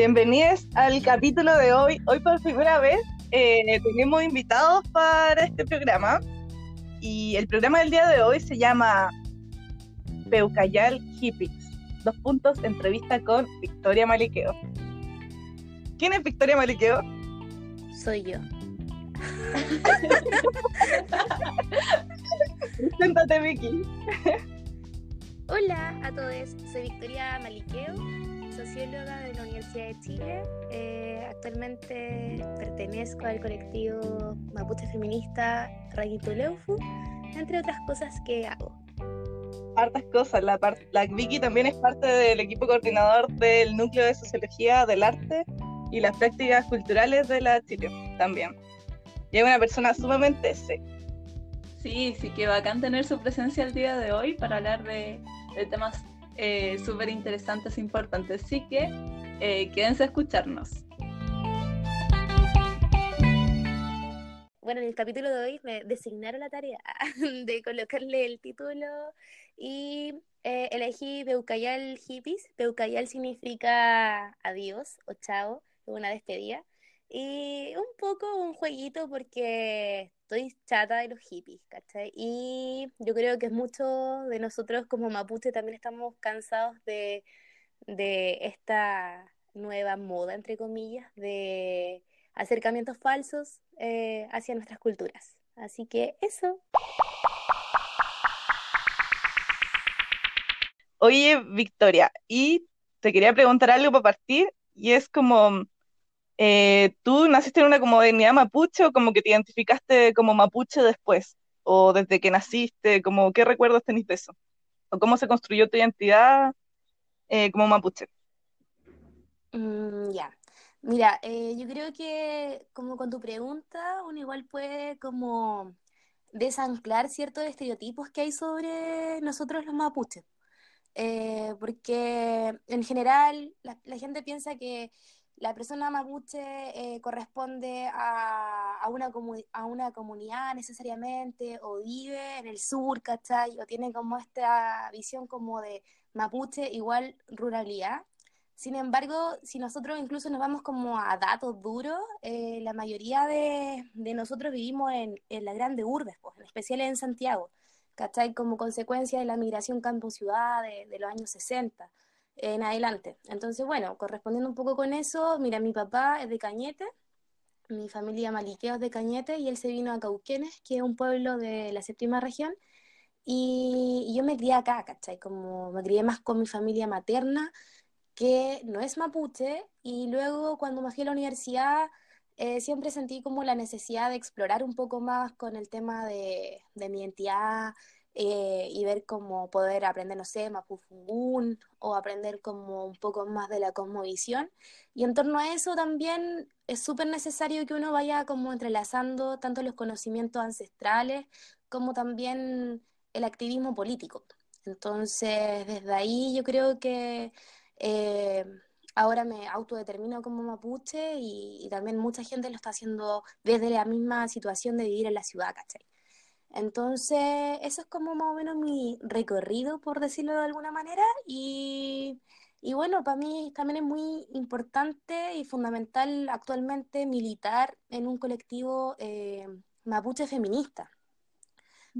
Bienvenidos al capítulo de hoy. Hoy por primera vez eh, tenemos invitados para este programa y el programa del día de hoy se llama Peucayal Hippies. Dos puntos, entrevista con Victoria Maliqueo. ¿Quién es Victoria Maliqueo? Soy yo. Preséntate, Vicky. Hola a todos, soy Victoria Maliqueo, socióloga de la Universidad de Chile. Eh, actualmente pertenezco al colectivo Mapuche Feminista Leufu, entre otras cosas que hago. Hartas cosas. La, la Vicky también es parte del equipo coordinador del Núcleo de Sociología del Arte y las Prácticas Culturales de la Chile también. Y es una persona sumamente seca. Sí, sí que bacán tener su presencia el día de hoy para hablar de de temas eh, súper interesantes e importantes. Así que eh, quédense a escucharnos. Bueno, en el capítulo de hoy me designaron la tarea de colocarle el título y eh, elegí Peucayal Hippies. Peucayal significa adiós o chao, una despedida. Y un poco un jueguito porque estoy chata de los hippies, ¿cachai? Y yo creo que es mucho de nosotros como mapuche también estamos cansados de, esta nueva moda, entre comillas, de acercamientos falsos eh, hacia nuestras culturas. Así que eso. Oye, Victoria, y te quería preguntar algo para partir, y es como, eh, ¿tú naciste en una comunidad mapuche o como que te identificaste como mapuche después? ¿O desde que naciste? Como, ¿Qué recuerdos tenés de eso? ¿O cómo se construyó tu identidad eh, como mapuche? Mm, ya. Mira, eh, yo creo que como con tu pregunta, uno igual puede como desanclar ciertos estereotipos que hay sobre nosotros los mapuches. porque en general la gente piensa que la persona mapuche eh, corresponde a, una a una comunidad necesariamente, o vive en el sur, ¿cachai? O tiene como esta visión como de mapuche igual ruralidad. Sin embargo, si nosotros incluso nos vamos como a datos duros, eh, la mayoría de, nosotros vivimos en, en la grande urbes, pues, en especial en Santiago, ¿cachai? Como consecuencia de la migración campo-ciudad de, de los años 60 en adelante. Entonces, bueno, correspondiendo un poco con eso, mira, mi papá es de Cañete, mi familia maliqueo es de Cañete y él se vino a Cauquenes, que es un pueblo de la séptima región, y, yo me crié acá, ¿cachai? Como me crié más con mi familia materna, que no es mapuche, y luego cuando me fui a la universidad, eh, siempre sentí como la necesidad de explorar un poco más con el tema de, de mi identidad, eh, y ver cómo poder aprender, no sé, Mapufungún o aprender como un poco más de la cosmovisión. Y en torno a eso también es súper necesario que uno vaya como entrelazando tanto los conocimientos ancestrales como también el activismo político. Entonces, desde ahí yo creo que eh, ahora me autodetermino como mapuche y, y, también mucha gente lo está haciendo desde la misma situación de vivir en la ciudad, ¿cachai? Entonces, eso es como más o menos mi recorrido, por decirlo de alguna manera. Y, bueno, para mí también es muy importante y fundamental actualmente militar en un colectivo eh, mapuche feminista.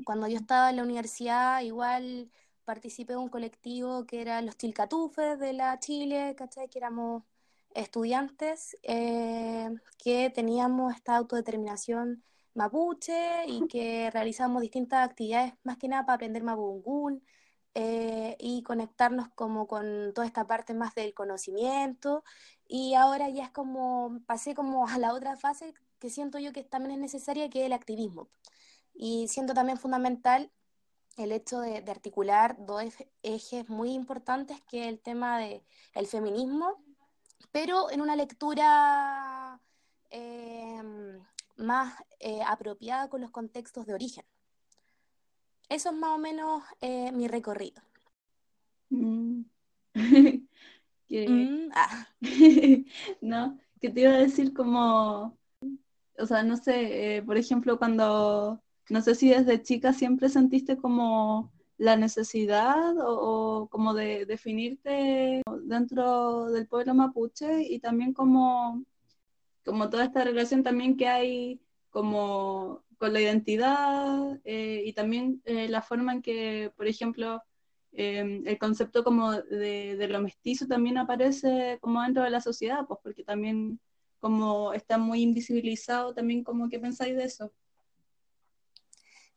Cuando yo estaba en la universidad, igual participé de un colectivo que era los Tilcatufes de la Chile, ¿cachai? Que éramos estudiantes eh, que teníamos esta autodeterminación mapuche y que realizamos distintas actividades más que nada para aprender mapungún eh, y conectarnos como con toda esta parte más del conocimiento. Y ahora ya es como pasé como a la otra fase que siento yo que también es necesaria que es el activismo. Y siento también fundamental el hecho de, articular dos ejes muy importantes que es el tema del el feminismo pero en una lectura eh, más eh, apropiada con los contextos de origen. Eso es más o menos eh, mi recorrido. Mm. Mm, ah. no, que te iba a decir como, o sea, no sé, eh, por ejemplo, cuando, no sé si desde chica siempre sentiste como la necesidad o, como de definirte dentro del pueblo mapuche y también como, como toda esta relación también que hay como con la identidad eh, y también eh, la forma en que, por ejemplo, em, el concepto como de, de, lo mestizo también aparece como dentro de la sociedad, pues porque también como está muy invisibilizado, también como que pensáis de eso.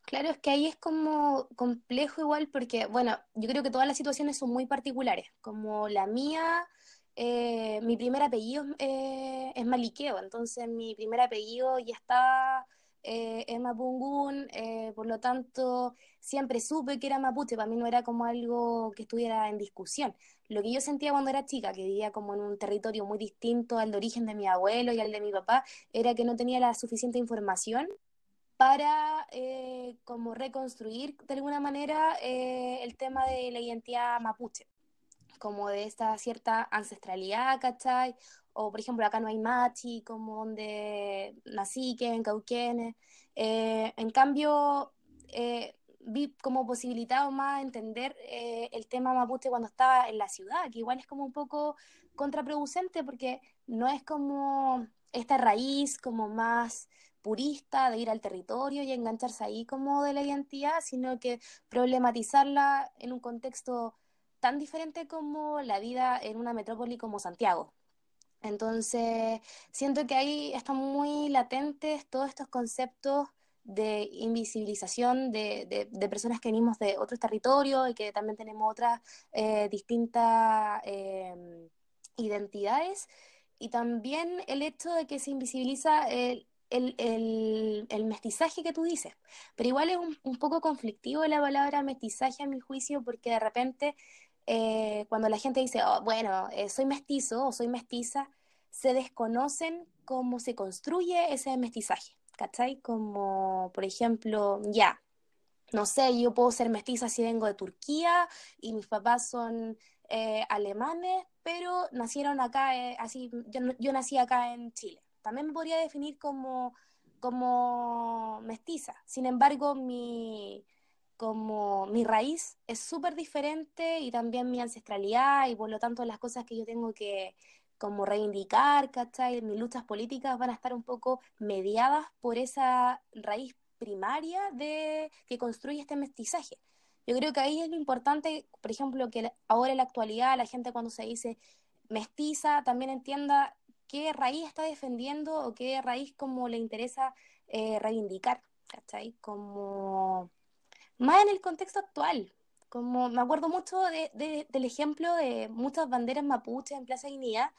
Claro, es que ahí es como complejo igual porque, bueno, yo creo que todas las situaciones son muy particulares, como la mía, eh, mi primer apellido eh, es Maliqueo, entonces mi primer apellido ya está eh, en Mapungún, por lo tanto siempre supe que era mapuche, para mí no era como algo que estuviera en discusión. Lo que yo sentía cuando era chica, que vivía como en un territorio muy distinto al de origen de mi abuelo y al de mi papá, era que no tenía la suficiente información para eh, como reconstruir de alguna manera eh, el tema de la identidad mapuche, como de esta cierta ancestralidad, ¿cachai? O por ejemplo, acá no hay machi, como donde nací, que en Cauquenes. Eh, en cambio, vi como posibilitado más entender el tema mapuche cuando estaba en la ciudad, que igual es como un poco contraproducente porque no es como esta raíz como más purista de ir al territorio y engancharse ahí como de la identidad, sino que problematizarla en un contexto tan diferente como la vida en una metrópoli como Santiago. Entonces, siento que ahí están muy latentes todos estos conceptos de invisibilización de, personas que venimos de otros territorios y que también tenemos otras eh, distintas em, identidades. Y también el hecho de que se invisibiliza el, el, mestizaje que tú dices. Pero igual es un, poco conflictivo la palabra mestizaje a mi juicio porque de repente eh, cuando la gente dice, oh, bueno, eh, soy mestizo o soy mestiza, se desconocen cómo se construye ese mestizaje, ¿cachai? Como, por ejemplo, ya, no sé, yo puedo ser mestiza si vengo de Turquía y mis papás son eh, alemanes, pero nacieron acá, así, yo, yo nací acá en Chile también me podría definir como, como mestiza. Sin embargo, mi, como mi raíz es súper diferente y también mi ancestralidad y por lo tanto las cosas que yo tengo que como reivindicar, ¿cachai? Mis luchas políticas van a estar un poco mediadas por esa raíz primaria de que construye este mestizaje. Yo creo que ahí es lo importante, por ejemplo, que ahora en la actualidad la gente cuando se dice mestiza también entienda qué raíz está defendiendo o qué raíz como le interesa eh, reivindicar, ¿cachai? Como más en el contexto actual. Como me acuerdo mucho del ejemplo de muchas banderas mapuches en Plaza Guinea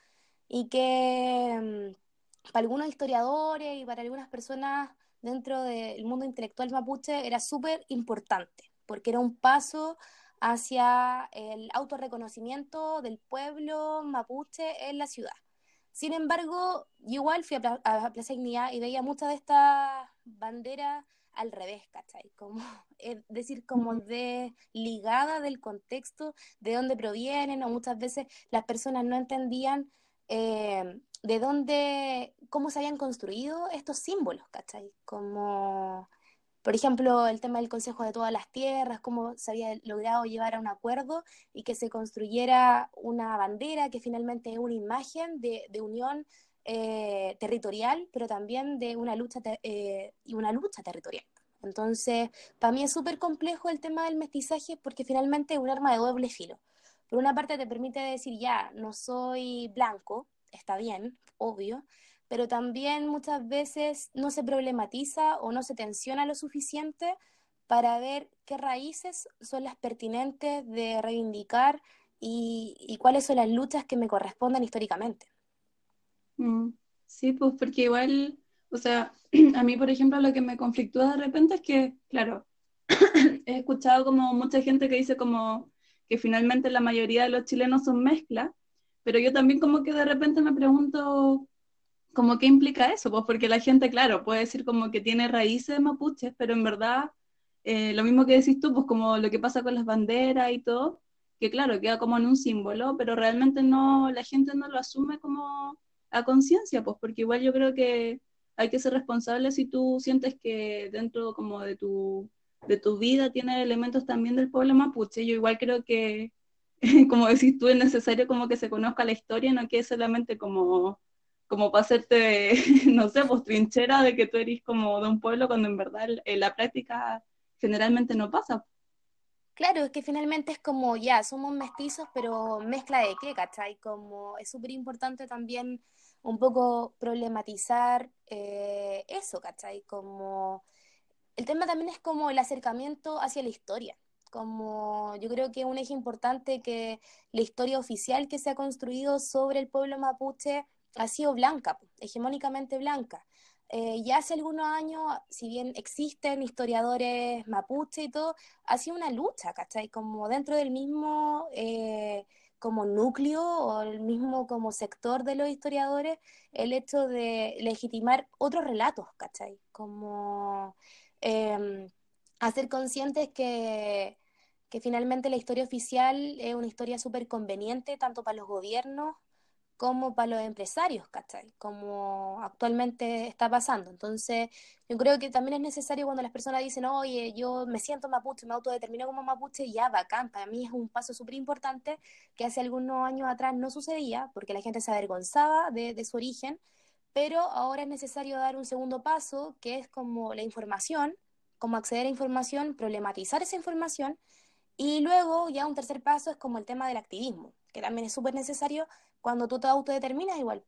y que mm, para algunos historiadores y para algunas personas dentro del mundo intelectual mapuche era súper importante, porque era un paso hacia el autorreconocimiento del pueblo mapuche en la ciudad. Sin embargo, igual fui a, Plaza Dignidad y veía muchas de estas banderas al revés, ¿cachai? Como, es decir, como desligada del contexto de dónde provienen, o muchas veces las personas no entendían eh, de dónde, cómo se habían construido estos símbolos, ¿cachai? Como por ejemplo, el tema del Consejo de todas las Tierras, cómo se había logrado llevar a un acuerdo y que se construyera una bandera que finalmente es una imagen de, unión eh, territorial, pero también de una lucha, eh, y una lucha territorial. Entonces, para mí es súper complejo el tema del mestizaje porque finalmente es un arma de doble filo. Por una parte te permite decir, ya, no soy blanco, está bien, obvio, pero también muchas veces no se problematiza o no se tensiona lo suficiente para ver qué raíces son las pertinentes de reivindicar y, cuáles son las luchas que me corresponden históricamente. Mm, sí, pues porque igual, o sea, a mí, por ejemplo, lo que me conflictúa de repente es que, claro, he escuchado como mucha gente que dice como que finalmente la mayoría de los chilenos son mezcla, pero yo también como que de repente me pregunto como qué implica eso, pues porque la gente, claro, puede decir como que tiene raíces mapuches, pero en verdad, eh, lo mismo que decís tú, pues como lo que pasa con las banderas y todo, que claro, queda como en un símbolo, pero realmente no, la gente no lo asume como a conciencia, pues porque igual yo creo que hay que ser responsable si tú sientes que dentro como de tu de tu vida tiene elementos también del pueblo mapuche. Yo igual creo que, como decís tú, es necesario como que se conozca la historia, no que es solamente como, como para hacerte, no sé, pues trinchera de que tú eres como de un pueblo cuando en verdad la práctica generalmente no pasa. Claro, es que finalmente es como, ya, somos mestizos, pero mezcla de qué, ¿cachai? Como es súper importante también un poco problematizar eh, eso, ¿cachai? Como el tema también es como el acercamiento hacia la historia. Como yo creo que un eje importante que la historia oficial que se ha construido sobre el pueblo mapuche ha sido blanca, hegemónicamente blanca. Eh, ya hace algunos años, si bien existen historiadores mapuche y todo, ha sido una lucha, ¿cachai? Como dentro del mismo eh, como núcleo o el mismo como sector de los historiadores, el hecho de legitimar otros relatos, ¿cachai? Como Em, hacer conscientes que, que finalmente la historia oficial es una historia súper conveniente tanto para los gobiernos como para los empresarios, ¿cachai? Como actualmente está pasando. Entonces, yo creo que también es necesario cuando las personas dicen, oye, yo me siento mapuche, me autodetermino como mapuche, ya bacán, para mí es un paso súper importante que hace algunos años atrás no sucedía, porque la gente se avergonzaba de, de su origen, pero ahora es necesario dar un segundo paso, que es como la información, como acceder a información, problematizar esa información, y luego ya un tercer paso es como el tema del activismo, que también es súper necesario cuando tú te autodeterminas igual,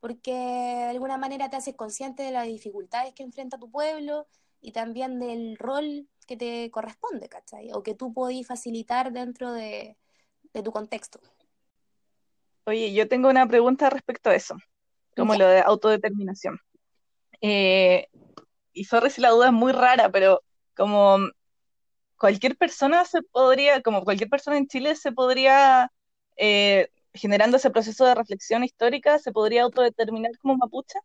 porque de alguna manera te haces consciente de las dificultades que enfrenta tu pueblo y también del rol que te corresponde, ¿cachai? O que tú podís facilitar dentro de, de tu contexto. Oye, yo tengo una pregunta respecto a eso como lo de autodeterminación. Eh, y sorry si la duda es muy rara, pero como cualquier persona se podría, como cualquier persona en Chile se podría, eh, generando ese proceso de reflexión histórica, se podría autodeterminar como mapuche.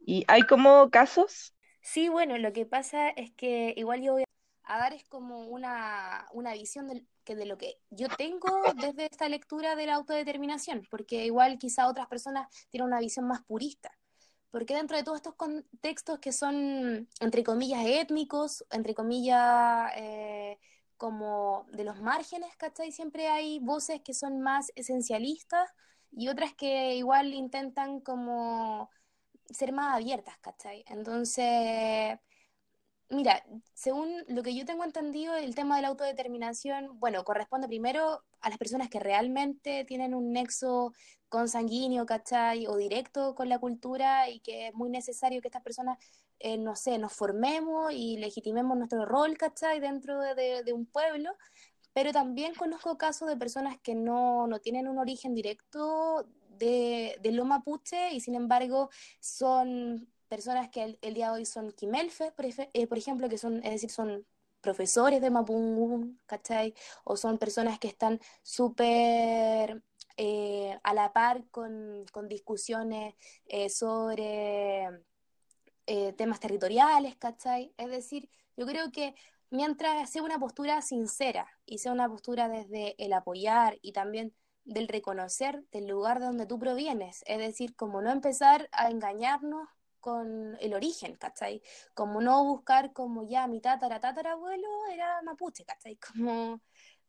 ¿Y hay como casos? Sí, bueno, lo que pasa es que igual yo voy a dar es como una, una visión que de lo que yo tengo desde esta lectura de la autodeterminación, porque igual quizá otras personas tienen una visión más purista. Porque dentro de todos estos contextos que son, entre comillas, étnicos, entre comillas, eh, como de los márgenes, ¿cachai? Siempre hay voces que son más esencialistas y otras que igual intentan como ser más abiertas, ¿cachai? Entonces, Mira, según lo que yo tengo entendido, el tema de la autodeterminación, bueno, corresponde primero a las personas que realmente tienen un nexo consanguíneo, ¿cachai? O directo con la cultura y que es muy necesario que estas personas, eh, no sé, nos formemos y legitimemos nuestro rol, ¿cachai? Dentro de, un pueblo. Pero también conozco casos de personas que no, no tienen un origen directo de, de lo mapuche y sin embargo son personas que el, día de hoy son quimelfe, eh, por, ejemplo, que son, es decir, son profesores de Mapungún, ¿cachai? O son personas que están súper eh, a la par con, discusiones eh, sobre temas territoriales, ¿cachai? Es decir, yo creo que mientras sea una postura sincera y sea una postura desde el apoyar y también del reconocer del lugar de donde tú provienes, es decir, como no empezar a engañarnos con el origen, ¿cachai? Como no buscar como ya mi tatara tatarabuelo era mapuche, ¿cachai? Como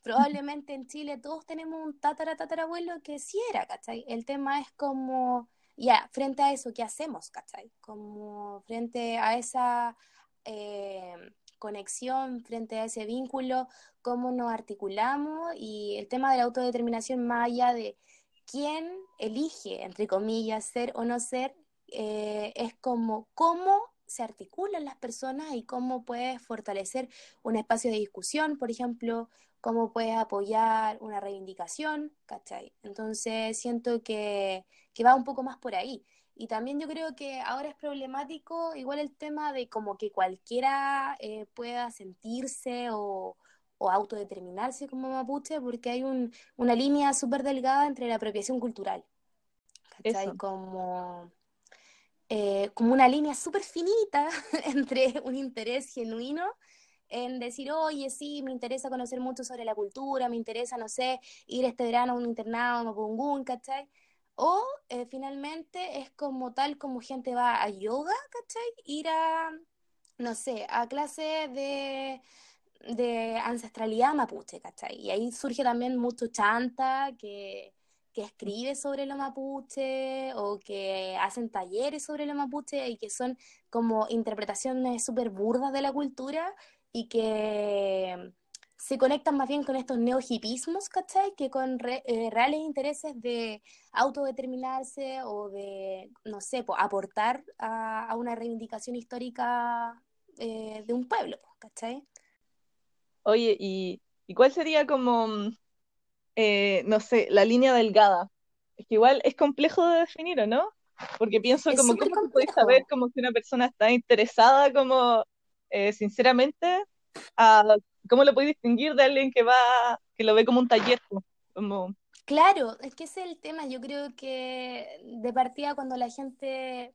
probablemente en Chile todos tenemos un tatara tatarabuelo que sí era, ¿cachai? El tema es como, ya, frente a eso, ¿qué hacemos, ¿cachai? Como frente a esa eh, conexión, frente a ese vínculo, cómo nos articulamos y el tema de la autodeterminación más allá de quién elige, entre comillas, ser o no ser, eh, es como cómo se articulan las personas y cómo puedes fortalecer un espacio de discusión, por ejemplo, cómo puedes apoyar una reivindicación, ¿cachai? Entonces siento que, va un poco más por ahí. Y también yo creo que ahora es problemático igual el tema de como que cualquiera eh, pueda sentirse o, autodeterminarse como mapuche, porque hay una línea súper delgada entre la apropiación cultural. ¿Cachai? Como eh, como una línea súper finita entre un interés genuino en decir, oye, sí, me interesa conocer mucho sobre la cultura, me interesa, no sé, ir este verano a un internado, a Pungún, ¿cachai? O eh, finalmente es como tal como gente va a yoga, ¿cachai? Ir a, no sé, a clase de, de ancestralidad mapuche, ¿cachai? Y ahí surge también mucho chanta que, que escribe sobre lo mapuche o que hacen talleres sobre lo mapuche y que son como interpretaciones súper burdas de la cultura y que se conectan más bien con estos neohipismos, ¿cachai? Que con eh, reales intereses de autodeterminarse o de, no sé, aportar a, una reivindicación histórica eh, de un pueblo, ¿cachai? Oye, ¿y, cuál sería como, eh, no sé, la línea delgada? Es que igual es complejo de definir, ¿o no? Porque pienso como, ¿cómo se puede saber como si una persona está interesada como, sinceramente, a ¿Cómo lo puedes distinguir de alguien que va, que lo ve como un taller? Como... Claro, es que ese es el tema. Yo creo que de partida cuando la gente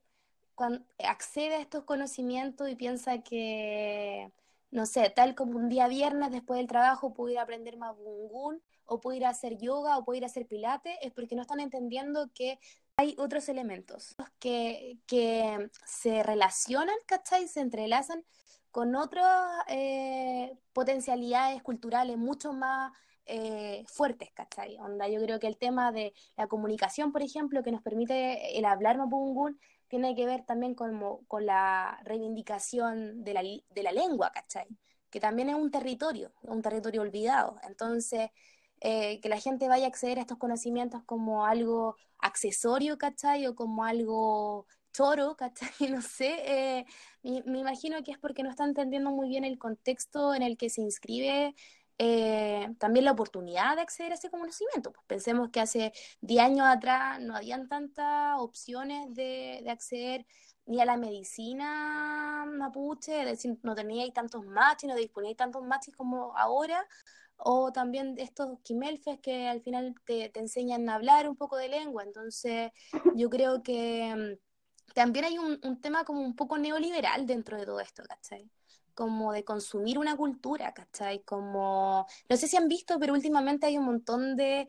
accede a estos conocimientos y piensa que, no sé, tal como un día viernes después del trabajo puedo ir a aprender mabungún, o puedo ir a hacer yoga, o puedo ir a hacer pilates, es porque no están entendiendo que hay otros elementos que, que se relacionan, ¿cachai? Se entrelazan con otras eh, potencialidades culturales mucho más eh, fuertes, ¿cachai? Onda, yo creo que el tema de la comunicación, por ejemplo, que nos permite el hablar mapungun, tiene que ver también con, con la reivindicación de la, de la lengua, ¿cachai? Que también es un territorio, un territorio olvidado. Entonces, eh, que la gente vaya a acceder a estos conocimientos como algo accesorio, ¿cachai? O como algo choro, ¿cachai? No sé, eh, me, imagino que es porque no está entendiendo muy bien el contexto en el que se inscribe eh, también la oportunidad de acceder a ese conocimiento. Pues pensemos que hace 10 años atrás no habían tantas opciones de, acceder ni a la medicina mapuche, es decir, no teníais tantos machis, no disponíais tantos machis como ahora, o también estos quimelfes que al final te, te enseñan a hablar un poco de lengua. Entonces, yo creo que también hay un, tema como un poco neoliberal dentro de todo esto, ¿cachai? Como de consumir una cultura, ¿cachai? Como, no sé si han visto, pero últimamente hay un montón de,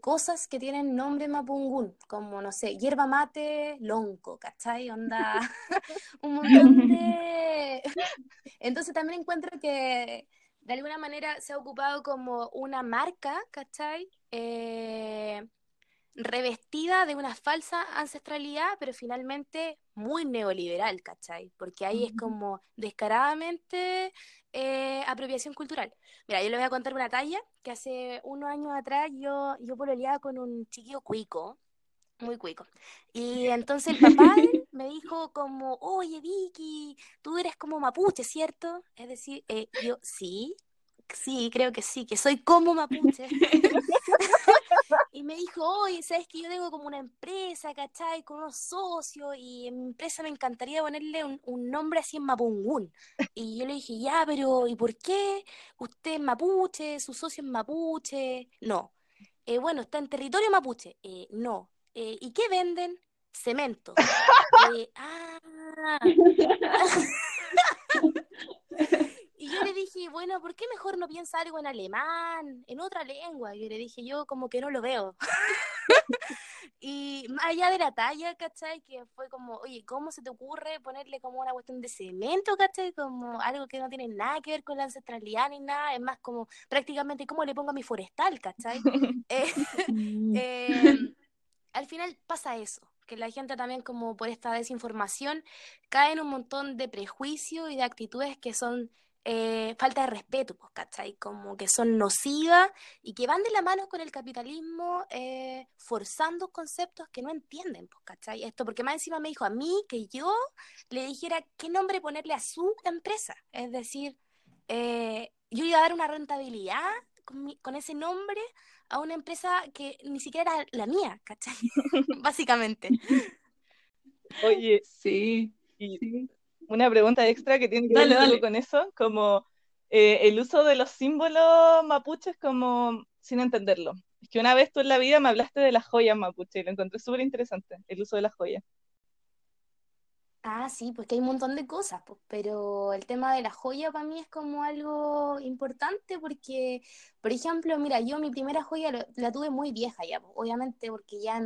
cosas que tienen nombre mapungún, como, no sé, hierba mate, lonco, ¿cachai? Onda, un montón de... Entonces también encuentro que de alguna manera se ha ocupado como una marca, ¿cachai? Eh, revestida de una falsa ancestralidad, pero finalmente muy neoliberal, ¿cachai? Porque ahí es como descaradamente eh, apropiación cultural. Mira, yo le voy a contar una talla que hace unos años atrás yo, yo pololeaba con un chiquillo cuico, muy cuico. Y entonces el papá me dijo como, oye Vicky, tú eres como mapuche, ¿cierto? Es decir, eh, yo, sí, sí, creo que sí, que soy como mapuche. y me dijo, oye, ¿sabes que yo tengo como una empresa, ¿cachai? Con unos socios y en mi empresa me encantaría ponerle un, nombre así en Mapungún. Y yo le dije, ya, pero ¿y por qué? ¿Usted es mapuche? ¿Su socio es mapuche? No. Eh, bueno, está en territorio mapuche. Eh, no. Eh, ¿Y qué venden? Cemento. ah. Y yo le dije, bueno, ¿por qué mejor no piensa algo en alemán, en otra lengua? Y le dije, yo como que no lo veo. y más allá de la talla, ¿cachai? Que fue como, oye, ¿cómo se te ocurre ponerle como una cuestión de cemento, ¿cachai? Como algo que no tiene nada que ver con la ancestralidad ni nada, es más como prácticamente cómo le pongo a mi forestal, ¿cachai? Eh, em, al final pasa eso que la gente también como por esta desinformación cae en un montón de prejuicios y de actitudes que son eh, falta de respeto, pues, ¿cachai? Como que son nocivas y que van de la mano con el capitalismo eh, forzando conceptos que no entienden, pues, ¿cachai? Esto porque más encima me dijo a mí que yo le dijera qué nombre ponerle a su empresa. Es decir, eh, yo iba a dar una rentabilidad con, ese nombre a una empresa que ni siquiera era la mía, ¿cachai? Básicamente. Oye, sí. sí una pregunta extra que tiene que ver con eso, como eh, el uso de los símbolos mapuches como sin entenderlo. Es que una vez tú en la vida me hablaste de las joyas mapuche y lo encontré súper interesante, el uso de las joyas. Ah, sí, pues que hay un montón de cosas, pues, pero el tema de la joya para mí es como algo importante porque, por ejemplo, mira, yo mi primera joya la tuve muy vieja ya, pues, obviamente porque ya,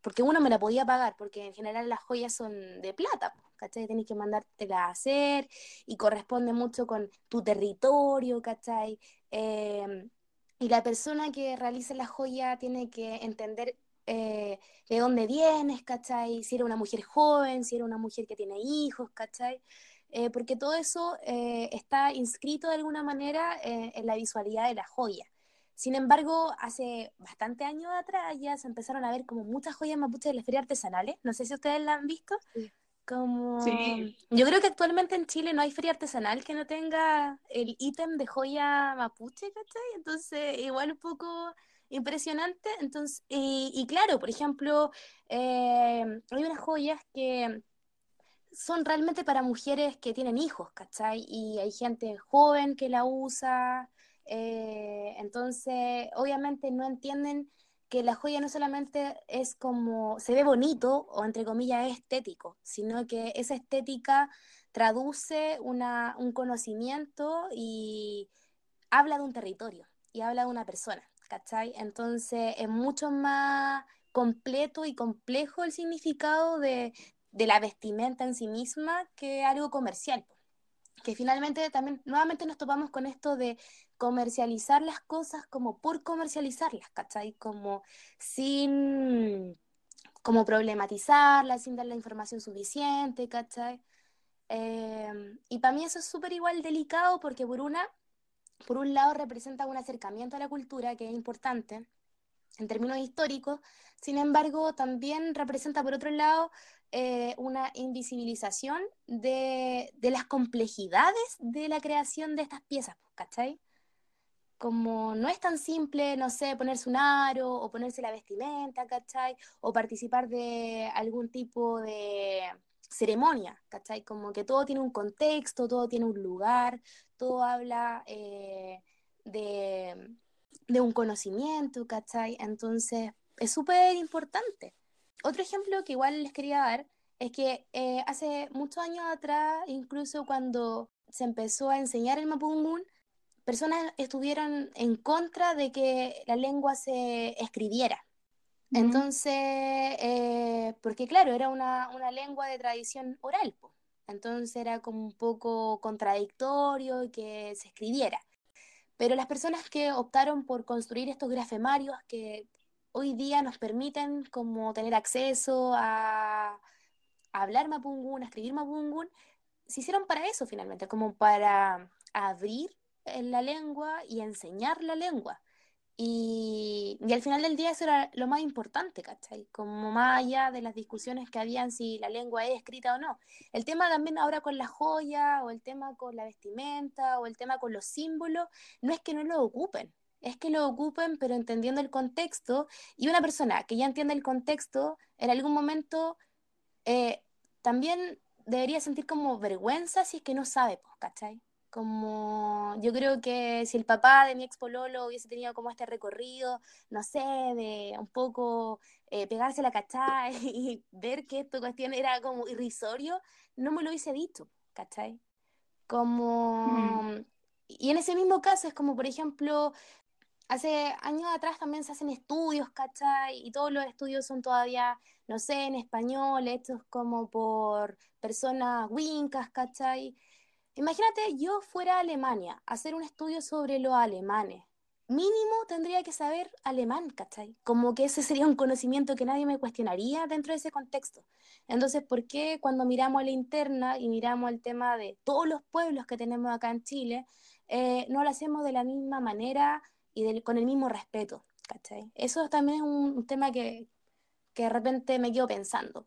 porque uno me la podía pagar, porque en general las joyas son de plata, pues, ¿cachai? Tienes que mandártela a hacer y corresponde mucho con tu territorio, ¿cachai? Em, y la persona que realiza la joya tiene que entender eh, de dónde vienes, ¿cachai? Si era una mujer joven, si era una mujer que tiene hijos, ¿cachai? Eh, porque todo eso eh, está inscrito de alguna manera en la visualidad de la joya. Sin embargo, hace bastante años atrás ya se empezaron a ver como muchas joyas mapuches de las ferias artesanales. No sé si ustedes la han visto. Como... Sí. Yo creo que actualmente en Chile no hay feria artesanal que no tenga el ítem de joya mapuche, ¿cachai? Entonces, igual un poco impresionante. Entonces, y, claro, por ejemplo, eh, hay unas joyas que son realmente para mujeres que tienen hijos, ¿cachai? Y hay gente joven que la usa, eh, entonces, obviamente no entienden que la joya no solamente es como, se ve bonito o entre comillas estético, sino que esa estética traduce una, un conocimiento y habla de un territorio y habla de una persona, ¿cachai? Entonces es mucho más completo y complejo el significado de, de la vestimenta en sí misma que algo comercial que finalmente también nuevamente nos topamos con esto de comercializar las cosas como por comercializarlas, ¿cachai? Como sin como problematizarlas, sin dar la información suficiente, ¿cachai? Em, y para mí eso es súper igual delicado porque por una, por un lado representa un acercamiento a la cultura que es importante en términos históricos, sin embargo también representa por otro lado eh, una invisibilización de, de, las complejidades de la creación de estas piezas, ¿cachai? Como no es tan simple, no sé, ponerse un aro o ponerse la vestimenta, ¿cachai? O participar de algún tipo de ceremonia, ¿cachai? Como que todo tiene un contexto, todo tiene un lugar, todo habla eh, de, de un conocimiento, ¿cachai? Entonces, es súper importante otro ejemplo que igual les quería dar es que eh, hace muchos años atrás, incluso cuando se empezó a enseñar el Mapungun, personas estuvieron en contra de que la lengua se escribiera. Entonces, eh, porque claro, era una, lengua de tradición oral, entonces era como un poco contradictorio que se escribiera. Pero las personas que optaron por construir estos grafemarios que hoy día nos permiten como tener acceso a, hablar mapungun, a escribir mapungun, se hicieron para eso finalmente, como para abrir la lengua y enseñar la lengua. Y, y, al final del día eso era lo más importante, ¿cachai? Como más allá de las discusiones que habían si la lengua es escrita o no. El tema también ahora con la joya, o el tema con la vestimenta, o el tema con los símbolos, no es que no lo ocupen, es que lo ocupen, pero entendiendo el contexto. Y una persona que ya entiende el contexto, en algún momento eh, también debería sentir como vergüenza si es que no sabe, pues, ¿cachai? Como yo creo que si el papá de mi ex pololo hubiese tenido como este recorrido, no sé, de un poco eh, pegarse la cachai y ver que esto cuestión era como irrisorio, no me lo hubiese dicho, ¿cachai? Como... Mm. Y en ese mismo caso es como, por ejemplo, hace años atrás también se hacen estudios, ¿cachai? Y todos los estudios son todavía, no sé, en español, hechos como por personas wincas, ¿cachai? Imagínate, yo fuera a Alemania a hacer un estudio sobre los alemanes. Mínimo tendría que saber alemán, ¿cachai? Como que ese sería un conocimiento que nadie me cuestionaría dentro de ese contexto. Entonces, ¿por qué cuando miramos a la interna y miramos el tema de todos los pueblos que tenemos acá en Chile, eh, no lo hacemos de la misma manera y con el mismo respeto, ¿cachai? Eso también es un, tema que, de repente me quedo pensando.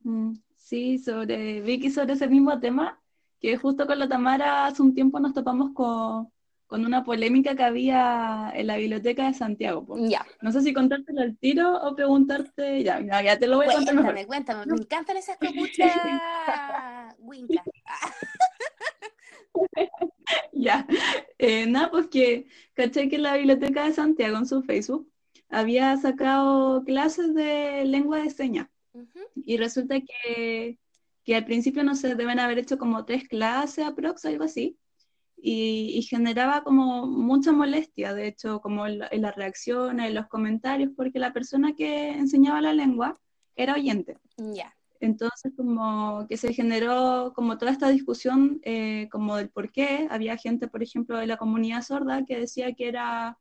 Mm, sí, sobre Vicky, sobre ese mismo tema, que justo con la Tamara hace un tiempo nos topamos con, una polémica que había en la biblioteca de Santiago. Ya. No sé si contártelo al tiro o preguntarte, ya, ya te lo voy a contar Cuéntame, cuéntame, me encantan esas copuchas ya. Eh, nada, pues que caché que la Biblioteca de Santiago en su Facebook había sacado clases de lengua de señas. Y resulta que, que, al principio no se deben haber hecho como tres clases aprox, algo así. Y, generaba como mucha molestia, de hecho, como en, en las reacciones, en los comentarios, porque la persona que enseñaba la lengua era oyente. Ya. Entonces, como que se generó como toda esta discusión eh, como del por qué. Había gente, por ejemplo, de la comunidad sorda que decía que era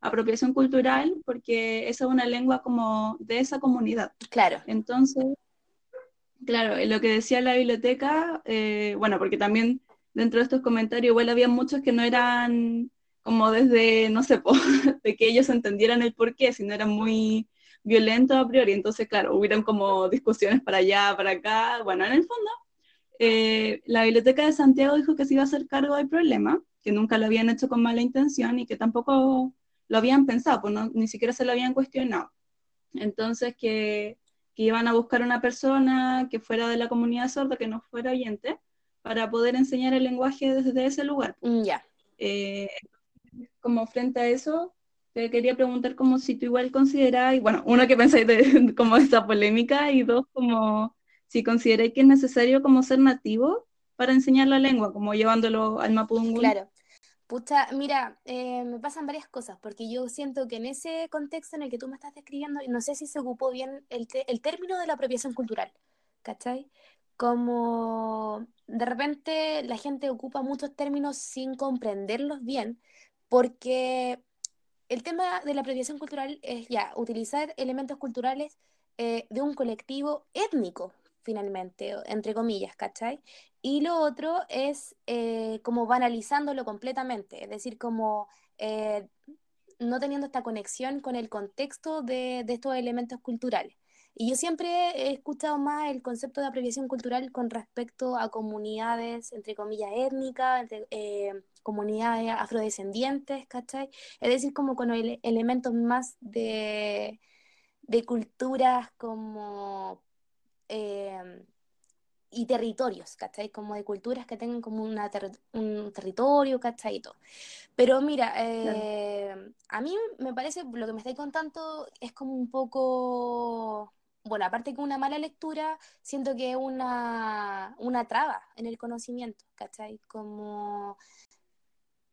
apropiación cultural porque esa es una lengua como de esa comunidad. Claro. Entonces, claro, lo que decía la biblioteca, eh, bueno, porque también dentro de estos comentarios igual había muchos que no eran como desde, no sé, de que ellos entendieran el por qué, sino eran muy violentos a priori. Entonces, claro, hubieron como discusiones para allá, para acá. Bueno, en el fondo, eh, la Biblioteca de Santiago dijo que se iba a hacer cargo del problema, que nunca lo habían hecho con mala intención y que tampoco lo habían pensado, pues ni siquiera se lo habían cuestionado. Entonces, que, que, iban a buscar una persona que fuera de la comunidad sorda, que no fuera oyente, para poder enseñar el lenguaje desde ese lugar. Mm, ya. Eh, como frente a eso, te quería preguntar como si tú igual consideras, bueno, uno que pensáis de como esta polémica y dos como si consideráis que es necesario como ser nativo para enseñar la lengua, como llevándolo al mapudungun. Claro. Pucha, mira, eh, me pasan varias cosas, porque yo siento que en ese contexto en el que tú me estás describiendo, no sé si se ocupó bien el, término de la apropiación cultural, ¿cachai? Como de repente la gente ocupa muchos términos sin comprenderlos bien, porque el tema de la apropiación cultural es ya utilizar elementos culturales eh, de un colectivo étnico, finalmente, entre comillas, ¿cachai? Y lo otro es eh, como banalizándolo completamente, es decir, como eh, no teniendo esta conexión con el contexto de, estos elementos culturales. Y yo siempre he escuchado más el concepto de apropiación cultural con respecto a comunidades, entre comillas, étnicas, eh, comunidades afrodescendientes, ¿cachai? Es decir, como con elementos más de, de culturas como y territorios, ¿cachai? Como de culturas que tengan como una un territorio, ¿cachai? Pero mira, eh, a mí me parece, lo que me estáis contando es como un poco, bueno, aparte que una mala lectura, siento que es una, una traba en el conocimiento, ¿cachai? Como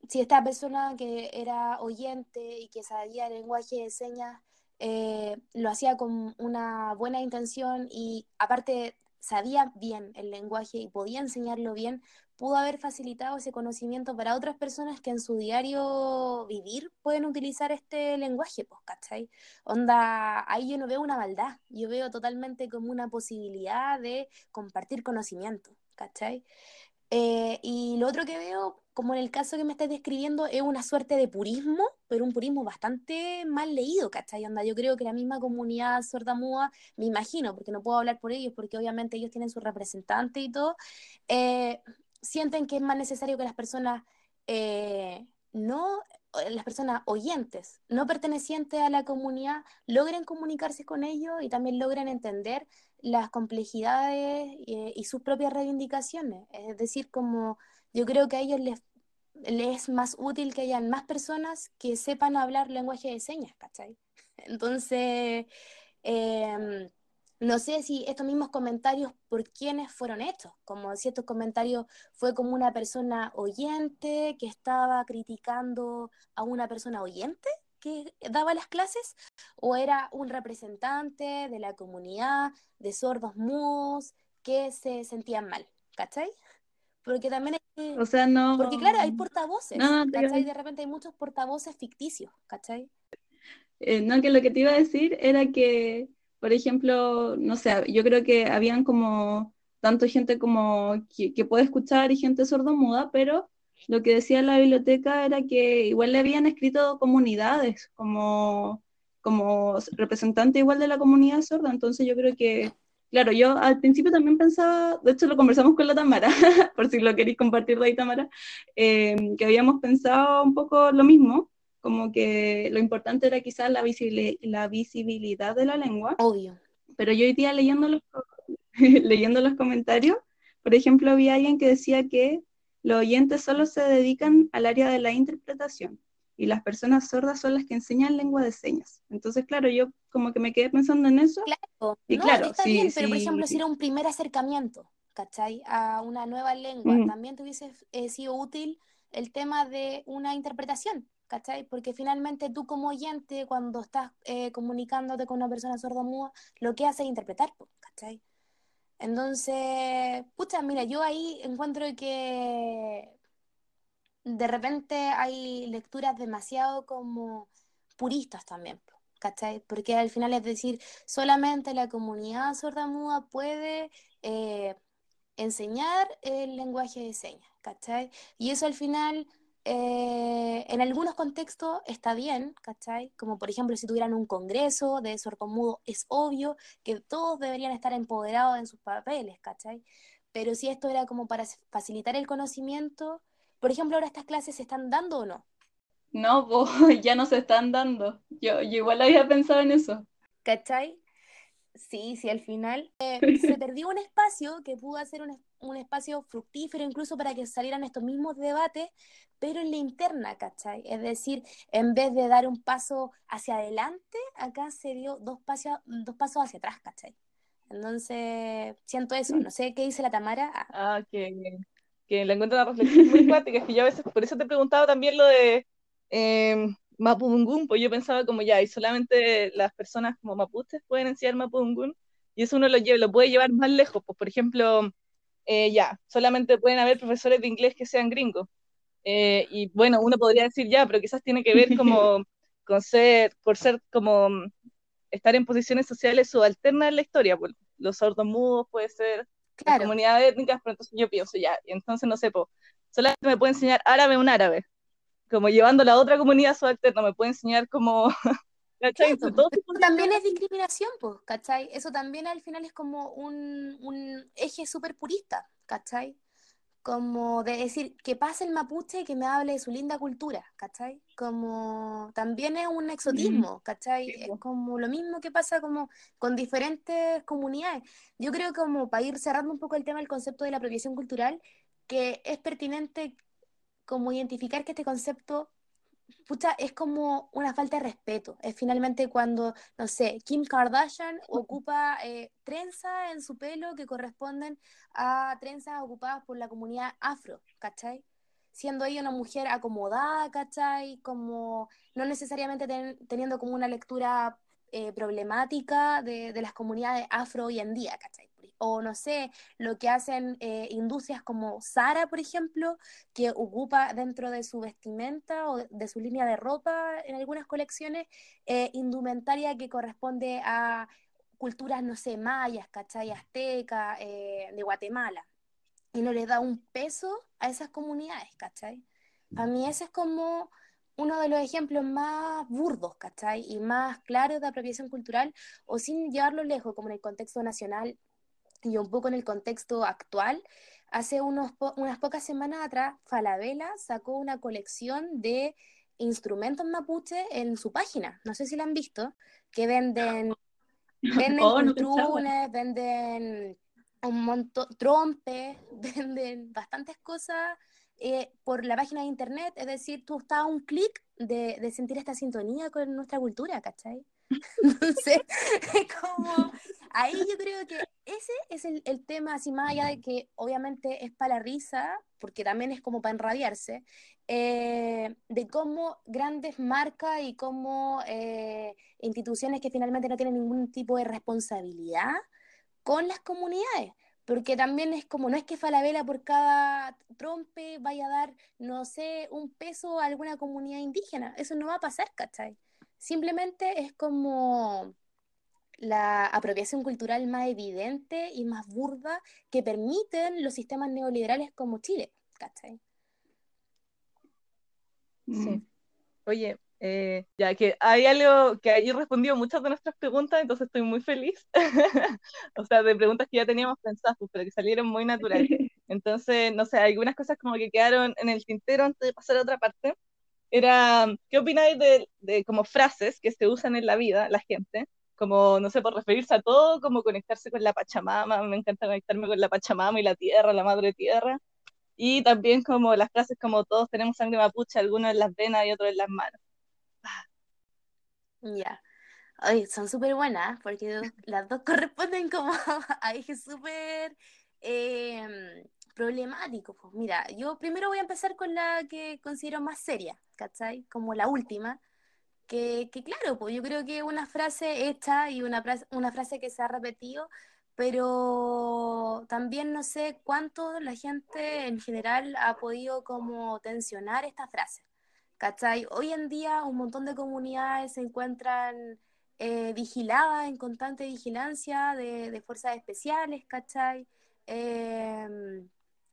si esta persona que era oyente y que sabía el lenguaje de señas, eh, lo hacía con una buena intención y aparte sabía bien el lenguaje y podía enseñarlo bien, pudo haber facilitado ese conocimiento para otras personas que en su diario vivir pueden utilizar este lenguaje, pues, ¿cachai? Onda, ahí yo no veo una maldad, yo veo totalmente como una posibilidad de compartir conocimiento, ¿cachai? Eh, y lo otro que veo, como en el caso que me estás describiendo, es una suerte de purismo, pero un purismo bastante mal leído, ¿cachai? Onda, yo creo que la misma comunidad sorda-muda, me imagino, porque no puedo hablar por ellos, porque obviamente ellos tienen su representante y todo, eh, sienten que es más necesario que las personas eh, no las personas oyentes, no pertenecientes a la comunidad, logren comunicarse con ellos y también logren entender las complejidades eh, y, sus propias reivindicaciones. Es decir, como yo creo que a ellos les, es más útil que hayan más personas que sepan hablar lenguaje de señas, ¿cachai? Entonces, em, no sé si estos mismos comentarios por quiénes fueron hechos, como si estos comentarios fue como una persona oyente que estaba criticando a una persona oyente que daba las clases, o era un representante de la comunidad de sordos mudos que se sentían mal, ¿cachai? Porque también hay... O sea, no... Porque claro, hay portavoces, ¿cachai? De repente hay muchos portavoces ficticios, ¿cachai? Eh, no, que lo que te iba a decir era que por ejemplo, no sé, yo creo que habían como tanto gente como que, puede escuchar y gente sordomuda, pero lo que decía la biblioteca era que igual le habían escrito comunidades como, como representante igual de la comunidad sorda, entonces yo creo que, claro, yo al principio también pensaba, de hecho lo conversamos con la Tamara, por si lo queréis compartir de ahí Tamara, eh, que habíamos pensado un poco lo mismo, como que lo importante era quizás la, la visibilidad de la lengua. Obvio. Pero yo hoy día leyendo los, leyendo los comentarios, por ejemplo, había alguien que decía que los oyentes solo se dedican al área de la interpretación y las personas sordas son las que enseñan lengua de señas. Entonces, claro, yo como que me quedé pensando en eso. Claro, y claro, está bien, pero por ejemplo, si era un primer acercamiento, ¿cachai? A una nueva lengua, también te hubiese eh, sido útil el tema de una interpretación, ¿cachai? Porque finalmente tú como oyente, cuando estás eh, comunicándote con una persona sorda-muda, lo que hace es interpretar, ¿cachai? Entonces, pucha, mira, yo ahí encuentro que de repente hay lecturas demasiado como puristas también, ¿cachai? Porque al final es decir, solamente la comunidad sorda-muda puede eh, enseñar el lenguaje de señas, ¿cachai? Y eso al final eh, en algunos contextos está bien, ¿cachai? Como por ejemplo si tuvieran un congreso de sordomudo, es obvio que todos deberían estar empoderados en sus papeles, ¿cachai? Pero si esto era como para facilitar el conocimiento, por ejemplo, ahora estas clases se están dando o no? No, pues ya no se están dando. Yo, yo igual había pensado en eso. ¿Cachai? Sí, sí, al final eh, se perdió un espacio que pudo ser un, un, espacio fructífero incluso para que salieran estos mismos debates, pero en la interna, ¿cachai? Es decir, en vez de dar un paso hacia adelante, acá se dio dos pasos, dos pasos hacia atrás, ¿cachai? Entonces, siento eso, no sé qué dice la Tamara. Ah, ah que, que le encuentro una reflexión muy es que yo a veces, por eso te preguntaba también lo de... Eh, Mapudungun, pues yo pensaba como ya, y solamente las personas como mapuches pueden enseñar Mapudungun, y eso uno lo, lleva, lo puede llevar más lejos, pues por ejemplo, eh, ya, solamente pueden haber profesores de inglés que sean gringos, eh, y bueno, uno podría decir ya, pero quizás tiene que ver como con ser, por ser como estar en posiciones sociales subalternas en la historia, pues, los sordos mudos puede ser, claro. comunidades étnicas, pero entonces yo pienso ya, y entonces no sé, pues, solamente me puede enseñar árabe un árabe, como llevando a la otra comunidad subalterna, me puede enseñar como... ¿Cachai? También es discriminación, pues, ¿cachai? Eso también al final es como un, un eje súper purista, ¿cachai? Como de decir, que pase el mapuche y que me hable de su linda cultura, ¿cachai? Como también es un exotismo, ¿cachai? Es como lo mismo que pasa como con diferentes comunidades. Yo creo como para ir cerrando un poco el tema del concepto de la apropiación cultural, que es pertinente como identificar que este concepto pucha, es como una falta de respeto. Es finalmente cuando, no sé, Kim Kardashian ocupa eh, trenzas en su pelo que corresponden a trenzas ocupadas por la comunidad afro, ¿cachai? Siendo ella una mujer acomodada, ¿cachai? Como no necesariamente teniendo como una lectura eh, problemática de, de, las comunidades afro hoy en día, ¿cachai? O no sé, lo que hacen eh, industrias como Sara, por ejemplo, que ocupa dentro de su vestimenta o de su línea de ropa en algunas colecciones eh, indumentaria que corresponde a culturas, no sé, mayas, ¿cachai? Azteca, eh, de Guatemala. Y no le da un peso a esas comunidades, ¿cachai? A mí ese es como uno de los ejemplos más burdos, ¿cachai? Y más claros de apropiación cultural, o sin llevarlo lejos, como en el contexto nacional, y un poco en el contexto actual, hace unos unas pocas semanas atrás, Falabella sacó una colección de instrumentos mapuche en su página. No sé si la han visto, que venden, venden oh, venden un montón, trompes, venden bastantes cosas eh, por la página de internet. Es decir, tú estás a un clic de, de sentir esta sintonía con nuestra cultura, ¿cachai? Entonces, como ahí yo creo que ese es el, tema, así más allá de que obviamente es para la risa, porque también es como para enrabiarse, eh, de cómo grandes marcas y cómo eh, instituciones que finalmente no tienen ningún tipo de responsabilidad con las comunidades. Porque también es como, no es que Falabella por cada trompe vaya a dar, no sé, un peso a alguna comunidad indígena. Eso no va a pasar, ¿cachai? Simplemente es como la apropiación cultural más evidente y más burda que permiten los sistemas neoliberales como Chile, ¿cachai? Sí. Mm. Oye, eh, ya que hay algo que ahí respondió muchas de nuestras preguntas, entonces estoy muy feliz. o sea, de preguntas que ya teníamos pensadas, pues, pero que salieron muy naturales. Entonces, no sé, algunas cosas como que quedaron en el tintero antes de pasar a otra parte era, ¿qué opináis de, de, como frases que se usan en la vida, la gente? Como, no sé, por referirse a todo, como conectarse con la Pachamama, me encanta conectarme con la Pachamama y la tierra, la madre tierra. Y también como las frases como todos tenemos sangre mapuche, algunos en las venas y otros en las manos. Ya. son súper buenas, porque las dos corresponden como a ejes súper eh, problemático. Pues mira, yo primero voy a empezar con la que considero más seria, ¿cachai? Como la última. Que, que claro, pues yo creo que una frase hecha y una, una frase que se ha repetido, pero también no sé cuánto la gente en general ha podido como tensionar esta frase. ¿Cachai? Hoy en día un montón de comunidades se encuentran eh, vigiladas en constante vigilancia de, fuerzas especiales, ¿cachai? Em,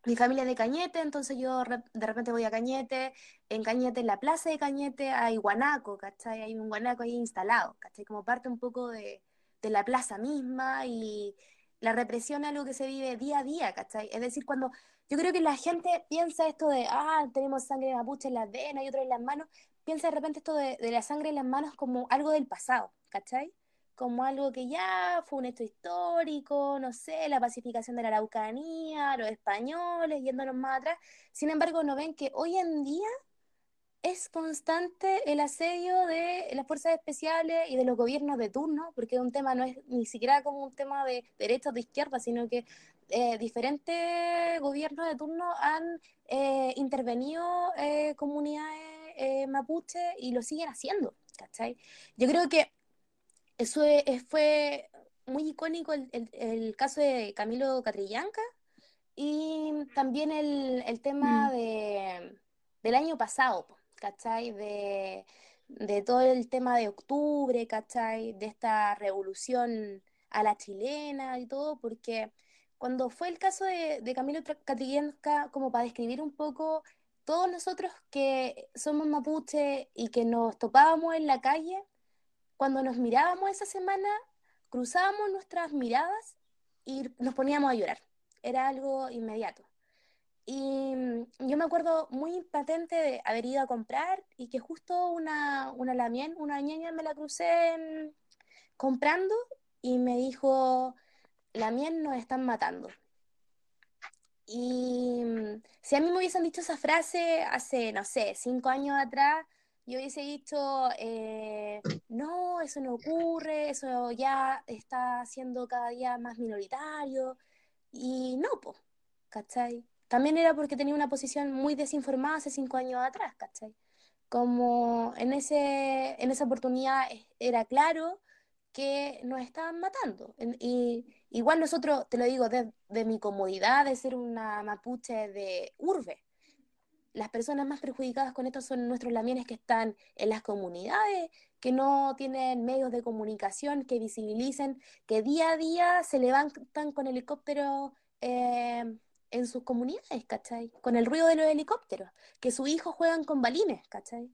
mi familia es de Cañete, entonces yo de repente voy a Cañete, en Cañete, en la plaza de Cañete, hay guanaco, ¿cachai? Hay un guanaco ahí instalado, ¿cachai? Como parte un poco de, de la plaza misma y la represión es algo que se vive día a día, ¿cachai? Es decir, cuando yo creo que la gente piensa esto de, ah, tenemos sangre mapuche en las venas y otro en las manos, piensa de repente esto de, de la sangre en las manos como algo del pasado, ¿cachai? Como algo que ya fue un hecho histórico, no sé, la pacificación de la Araucanía, los españoles, yéndonos más atrás. Sin embargo, no ven que hoy en día es constante el asedio de las fuerzas especiales y de los gobiernos de turno, porque un tema no es ni siquiera como un tema de derecha o de izquierda, sino que eh, diferentes gobiernos de turno han eh, intervenido eh, comunidades mapuche y lo siguen haciendo, ¿cachai? Yo creo que eso fue muy icónico el, caso de Camilo Catrillanca y también el, tema mm. de, del año pasado, ¿cachai? De, todo el tema de octubre, ¿cachai? De esta revolución a la chilena y todo, porque cuando fue el caso de, de Camilo Catrillanca, como para describir un poco todos nosotros que somos mapuche y que nos topábamos en la calle, cuando nos mirábamos esa semana, cruzábamos nuestras miradas y nos poníamos a llorar. Era algo inmediato. Y mm, yo me acuerdo muy patente de haber ido a comprar y que justo una, una lamien, una ñaña me la crucé comprando y me dijo, la miel nos están matando. Y mm, si a mí me hubiesen dicho esa frase hace, no sé, cinco años atrás, yo hubiese dicho, eh, no, eso no ocurre, eso ya está siendo cada día más minoritario. Y no, pues, ¿cachai? También era porque tenía una posición muy desinformada hace cinco años atrás, ¿cachai? Como en, ese, en esa oportunidad era claro que nos estaban matando. Y igual nosotros, te lo digo, de, mi comodidad de ser una mapuche de urbe, las personas más perjudicadas con esto son nuestros lamienes que están en las comunidades, que no tienen medios de comunicación, que visibilicen, que día a día se levantan con helicópteros eh, en sus comunidades, ¿cachai? Con el ruido de los helicópteros, que sus hijos juegan con balines, ¿cachai?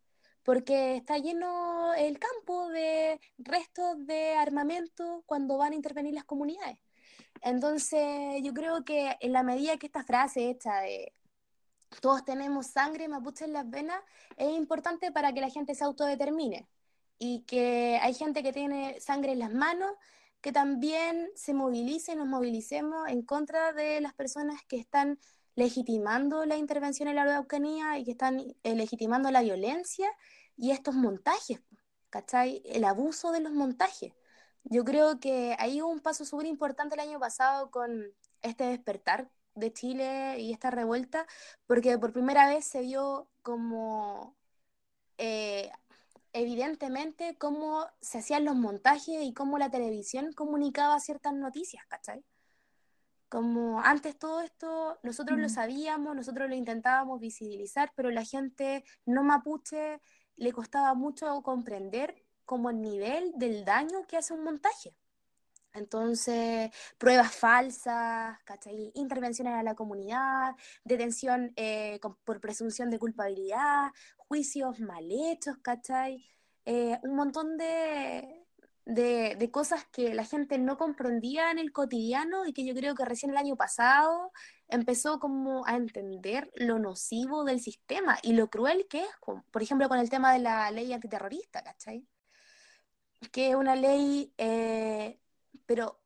porque está lleno el campo de restos de armamento cuando van a intervenir las comunidades. Entonces, yo creo que en la medida que esta frase hecha de todos tenemos sangre mapuche en las venas, es importante para que la gente se autodetermine y que hay gente que tiene sangre en las manos, que también se movilice, nos movilicemos en contra de las personas que están legitimando la intervención en la Araucanía y que están eh, legitimando la violencia y estos montajes, ¿cachai? El abuso de los montajes. Yo creo que ahí hubo un paso súper importante el año pasado con este despertar de Chile y esta revuelta, porque por primera vez se vio como eh, evidentemente cómo se hacían los montajes y cómo la televisión comunicaba ciertas noticias, ¿cachai? Como antes todo esto nosotros lo sabíamos, nosotros lo intentábamos visibilizar, pero la gente no mapuche le costaba mucho comprender como el nivel del daño que hace un montaje. Entonces, pruebas falsas, ¿cachai? Intervenciones a la comunidad, detención eh, por presunción de culpabilidad, juicios mal hechos, ¿cachai? Eh, un montón de, de, cosas que la gente no comprendía en el cotidiano y que yo creo que recién el año pasado empezó como a entender lo nocivo del sistema y lo cruel que es, por ejemplo, con el tema de la ley antiterrorista, ¿cachai? Que es una ley, eh, pero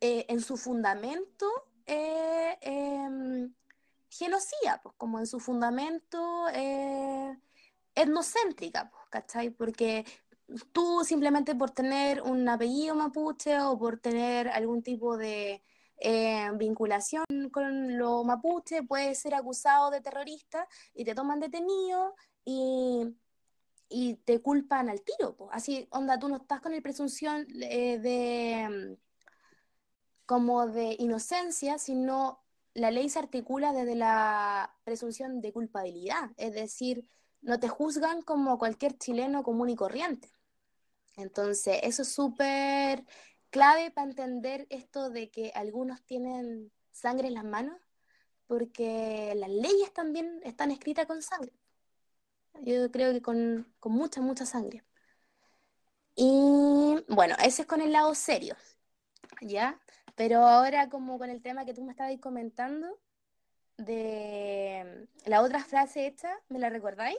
eh, en su fundamento eh, em, pues como en su fundamento etnocéntrica, pues, ¿cachai? Porque tú simplemente por tener un apellido mapuche o por tener algún tipo de eh, vinculación con lo mapuche, puedes ser acusado de terrorista y te toman detenido y, te culpan al tiro. Así, onda, tú no estás con la presunción eh, de, como de inocencia, sino la ley se articula desde la presunción de culpabilidad, es decir, no te juzgan como cualquier chileno común y corriente. Entonces, eso es súper clave para entender esto de que algunos tienen sangre en las manos, porque las leyes también están escritas con sangre. Yo creo que con, con mucha, mucha sangre. Y bueno, ese es con el lado serio, ¿ya? Pero ahora como con el tema que tú me estabas comentando, de la otra frase hecha, ¿me la recordáis?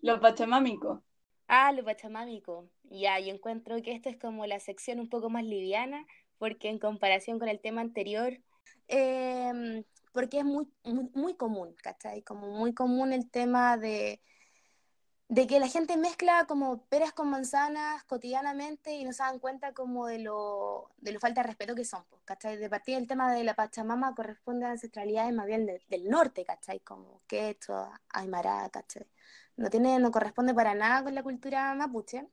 Lo pachamámico. Ah, lo pachamámico. Ya, yo encuentro que esto es como la sección un poco más liviana, porque en comparación con el tema anterior, em, porque es muy, muy, muy común, ¿cachai? Como muy común el tema de de que la gente mezcla como peras con manzanas cotidianamente y no se dan cuenta como de lo, de lo falta de respeto que son, ¿cachai? De partir el tema de la Pachamama corresponde a ancestralidades más bien del norte, ¿cachai? Como Quechua, Aymara, ¿cachai? No, tiene, no corresponde para nada con la cultura mapuche.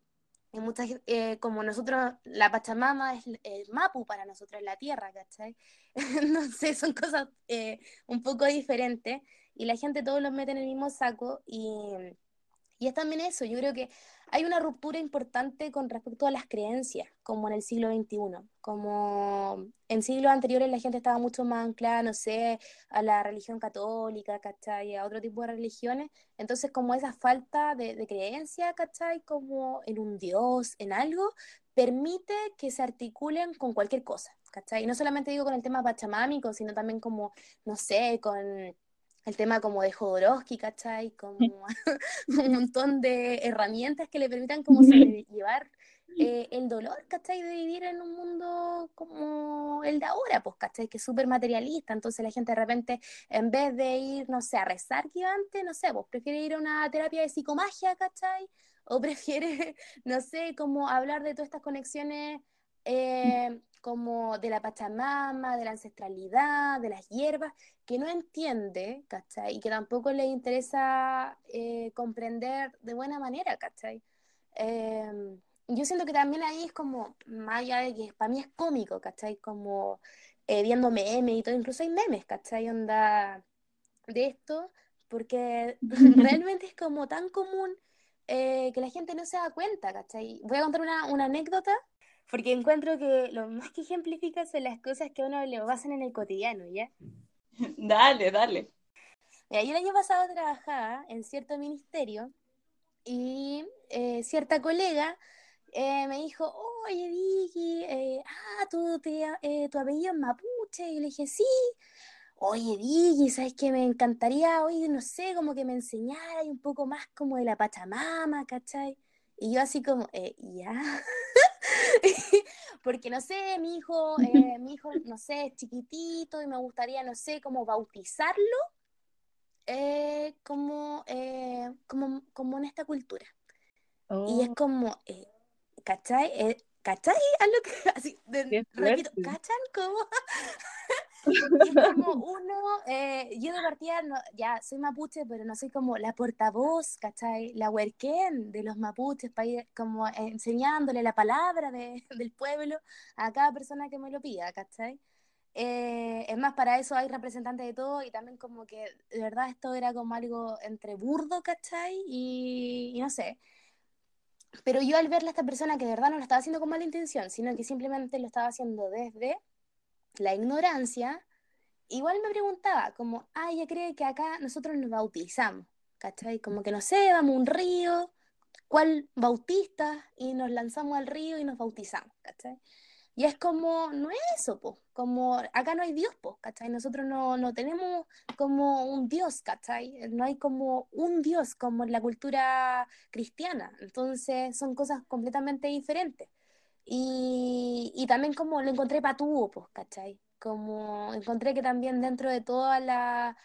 Y muchas, eh, como nosotros, la Pachamama es el Mapu para nosotros, es la tierra, ¿cachai? no sé, son cosas eh, un poco diferentes y la gente todos los mete en el mismo saco y y es también eso, yo creo que hay una ruptura importante con respecto a las creencias, como en el siglo XXI, como en siglos anteriores la gente estaba mucho más anclada, no sé, a la religión católica, ¿cachai? A otro tipo de religiones, entonces como esa falta de, creencia, ¿cachai? Como en un Dios, en algo, permite que se articulen con cualquier cosa, ¿cachai? Y no solamente digo con el tema pachamámico, sino también como, no sé, con el tema como de Jodorowsky, ¿cachai? Como un montón de herramientas que le permitan como sobrellevar eh, el dolor, ¿cachai? De vivir en un mundo como el de ahora, pues, ¿cachai? Que es súper materialista, entonces la gente de repente, en vez de ir, no sé, a rezar que antes, no sé, pues prefiere ir a una terapia de psicomagia, ¿cachai? O prefiere, no sé, como hablar de todas estas conexiones eh, como de la Pachamama, de la ancestralidad, de las hierbas, que no entiende, ¿cachai? Y que tampoco le interesa eh, comprender de buena manera, ¿cachai? Em, yo siento que también ahí es como, más allá de que para mí es cómico, ¿cachai? Como eh, viendo memes y todo, incluso hay memes, ¿cachai? Onda de esto, porque realmente es como tan común que la gente no se da cuenta, ¿cachai? Voy a contar una, una anécdota porque encuentro que lo más que ejemplifica son las cosas que a uno le pasan en el cotidiano, ¿ya? Dale, dale. Mira, yo el año pasado trabajaba en cierto ministerio y eh, cierta colega eh, me dijo, oye Vicky, eh, ah, tu, tu apellido es mapuche. Y le dije, sí. Oye Vicky, ¿sabes qué? Me encantaría, oye, no sé, como que me enseñara un poco más como de la Pachamama, ¿cachai? Y yo así como, ya. porque no sé, mi hijo, eh, mi hijo, no sé, es chiquitito y me gustaría, no sé, como bautizarlo eh, como, eh, como, como en esta cultura. Y es oh. como, ¿cachai? ¿Cachai? A lo que, así, repito, ¿cachan? Como, es como uno, eh, yo de partida, ya soy mapuche, pero no soy como la portavoz, ¿cachai? La huerquén de los mapuches, para ir como enseñándole la palabra de, del pueblo a cada persona que me lo pida, ¿cachai? Eh, es más, para eso hay representantes de todo y también como que de verdad esto era como algo entre burdo, ¿cachai? Y, y no sé. Pero yo al verle a esta persona que de verdad no lo estaba haciendo con mala intención, sino que simplemente lo estaba haciendo desde la ignorancia, igual me preguntaba, como, ah, ella cree que acá nosotros nos bautizamos, ¿cachai? Como que no sé, vamos un río, ¿cuál bautista? Y nos lanzamos al río y nos bautizamos, ¿cachai? Y es como, no es eso, po. como acá no hay Dios, po, ¿cachai? Nosotros no, no tenemos como un Dios, ¿cachai? No hay como un Dios como en la cultura cristiana. Entonces son cosas completamente diferentes. Y, y también como lo encontré patuo, pues, ¿cachai? Como encontré que también dentro de toda la,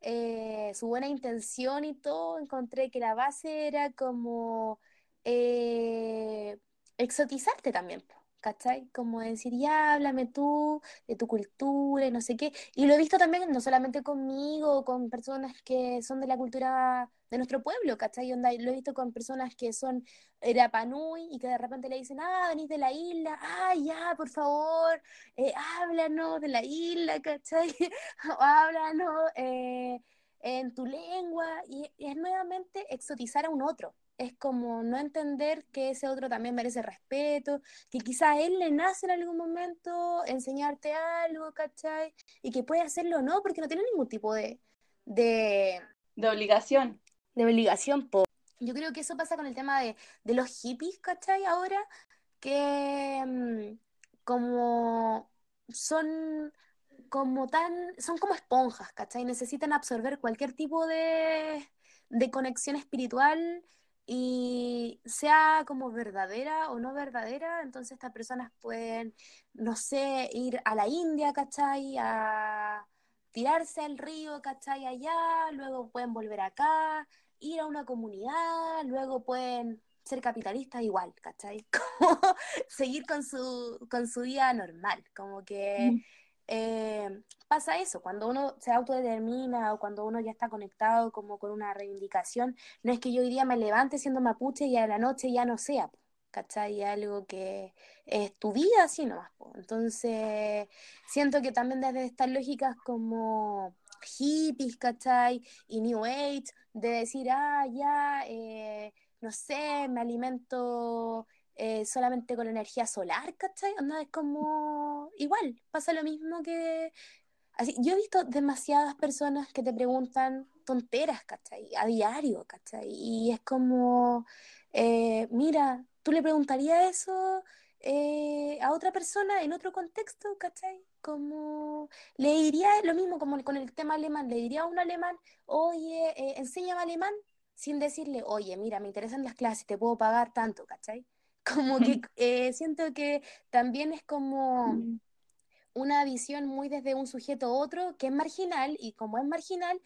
eh, su buena intención y todo, encontré que la base era como eh, exotizarte también, ¿cachai? Como decir, ya, háblame tú de tu cultura y no sé qué. Y lo he visto también, no solamente conmigo, con personas que son de la cultura de nuestro pueblo, ¿cachai? Onda, lo he visto con personas que son Rapanui y que de repente le dicen, ah, venís de la isla, ah, ya, por favor, eh, háblanos de la isla, ¿cachai? háblanos eh, en tu lengua. Y es nuevamente exotizar a un otro es como no entender que ese otro también merece respeto, que quizá a él le nace en algún momento enseñarte algo, ¿cachai? Y que puede hacerlo o no, porque no tiene ningún tipo de... De, de obligación. De obligación, po. Yo creo que eso pasa con el tema de, de los hippies, ¿cachai? Ahora, que mm, como son como tan, son como esponjas, ¿cachai? Necesitan absorber cualquier tipo de, de conexión espiritual y sea como verdadera o no verdadera, entonces estas personas pueden, no sé, ir a la India, ¿cachai? A tirarse al río, ¿cachai? Allá, luego pueden volver acá, ir a una comunidad, luego pueden ser capitalistas igual, ¿cachai? Como seguir con su, con su vida normal, como que... Mm. Eh, pasa eso, cuando uno se autodetermina o cuando uno ya está conectado como con una reivindicación, no es que yo hoy día me levante siendo mapuche y a la noche ya no sea, ¿cachai? Algo que es tu vida así nomás. Entonces, siento que también desde estas lógicas como hippies, ¿cachai? Y New Age, de decir, ah, ya, eh, no sé, me alimento eh, solamente con energía solar, ¿cachai? Onda, es como igual, pasa lo mismo que... Así, yo he visto demasiadas personas que te preguntan tonteras, ¿cachai? A diario, ¿cachai? Y es como, eh, mira, ¿tú le preguntarías eso eh, a otra persona en otro contexto, ¿cachai? Como le diría lo mismo como con el tema alemán, le diría a un alemán, oye, enséñame alemán, sin decirle, oye, mira, me interesan las clases, te puedo pagar tanto, ¿cachai? Como que eh, siento que también es como una visión muy desde un sujeto a otro que es marginal y como es marginal,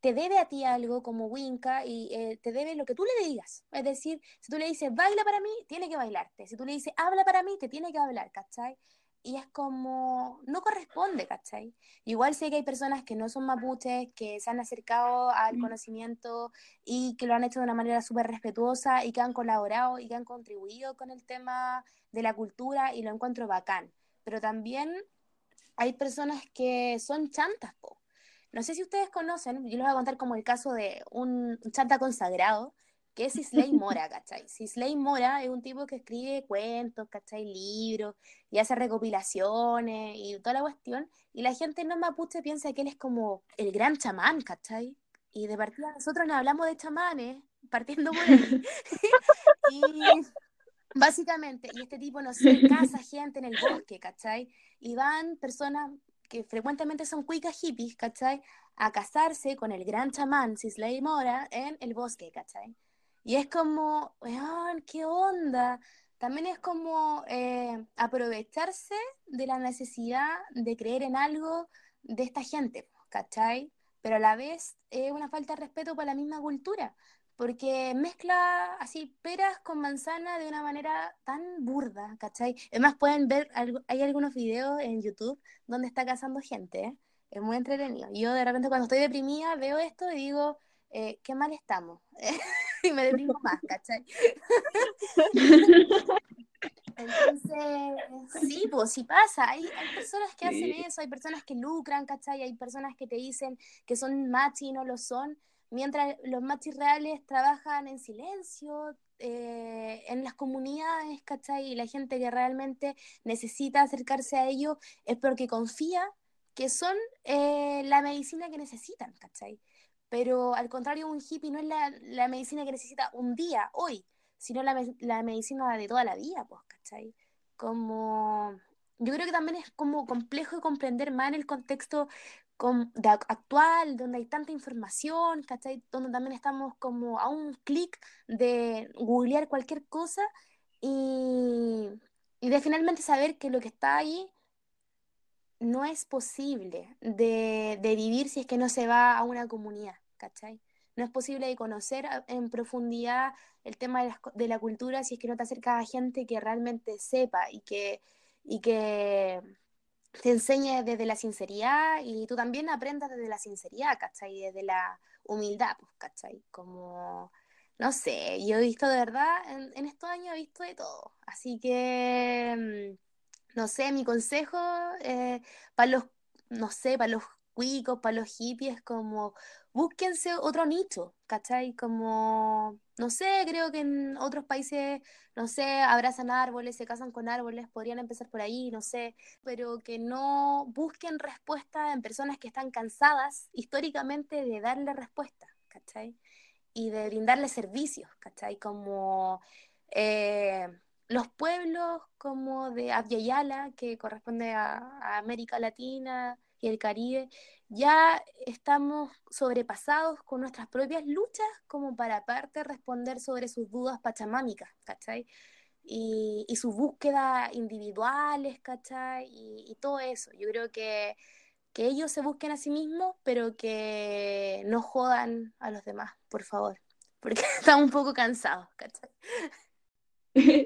te debe a ti algo como Winca y eh, te debe lo que tú le digas. Es decir, si tú le dices baila para mí, tiene que bailarte. Si tú le dices habla para mí, te tiene que hablar, ¿cachai? Y es como, no corresponde, ¿cachai? Igual sé que hay personas que no son mapuches, que se han acercado al conocimiento y que lo han hecho de una manera súper respetuosa y que han colaborado y que han contribuido con el tema de la cultura y lo encuentro bacán. Pero también hay personas que son chantas, po. No sé si ustedes conocen, yo les voy a contar como el caso de un chanta consagrado, que es Isley Mora, ¿cachai? Isley Mora es un tipo que escribe cuentos, ¿cachai? Libros y hace recopilaciones y toda la cuestión. Y la gente no mapuche piensa que él es como el gran chamán, ¿cachai? Y de partida nosotros no hablamos de chamanes, partiendo por ahí. y básicamente, y este tipo, no sé, casa gente en el bosque, ¿cachai? Y van personas que frecuentemente son cuicas hippies, ¿cachai? A casarse con el gran chamán Sisley Mora en el bosque, ¿cachai? Y es como, weón, ¿qué onda? También es como eh, aprovecharse de la necesidad de creer en algo de esta gente, ¿cachai? Pero a la vez es una falta de respeto para la misma cultura, porque mezcla así peras con manzana de una manera tan burda, ¿cachai? Además pueden ver, hay algunos videos en YouTube donde está cazando gente, ¿eh? es muy entretenido. Yo de repente cuando estoy deprimida veo esto y digo, eh, qué mal estamos. y me deprimo más, ¿cachai? Entonces, sí, pues sí pasa. Hay, hay personas que hacen eso, hay personas que lucran, ¿cachai? Hay personas que te dicen que son machis y no lo son, mientras los machis reales trabajan en silencio, eh, en las comunidades, ¿cachai? Y la gente que realmente necesita acercarse a ellos es porque confía que son eh, la medicina que necesitan, ¿cachai? Pero al contrario, un hippie no es la, medicina que necesita un día, hoy, sino la, la medicina de toda la vida, pues, ¿cachai? Como yo creo que también es como complejo de comprender más en el contexto actual, donde hay tanta información, ¿cachai? Donde también estamos como a un clic de googlear cualquier cosa y, y, de finalmente saber que lo que está ahí no es posible de, vivir si es que no se va a una comunidad, ¿cachai? no es posible conocer en profundidad el tema de la, de la cultura si es que no te acercas a gente que realmente sepa y que, y que te enseñe desde la sinceridad y tú también aprendas desde la sinceridad, ¿cachai? Desde la humildad, pues, ¿cachai? Como, no sé, yo he visto de verdad, en, estos años he visto de todo. Así que, mm, no sé, mi consejo eh, para los, no sé, para los cuicos, para los hippies, como búsquense otro nicho, ¿cachai? Como, no sé, creo que en otros países, no sé, abrazan árboles, se casan con árboles, podrían empezar por ahí, no sé, pero que no busquen respuesta en personas que están cansadas históricamente de darle respuesta, ¿cachai? Y de brindarle servicios, ¿cachai? Como eh, los pueblos como de Abya que corresponde a América Latina y el Caribe, ya estamos sobrepasados con nuestras propias luchas como para aparte responder sobre sus dudas pachamámicas, ¿cachai? Y, y sus búsquedas individuales, ¿cachai? Y, todo eso. Yo creo que, que ellos se busquen a sí mismos, pero que no jodan a los demás, por favor, porque estamos un poco cansados, ¿cachai?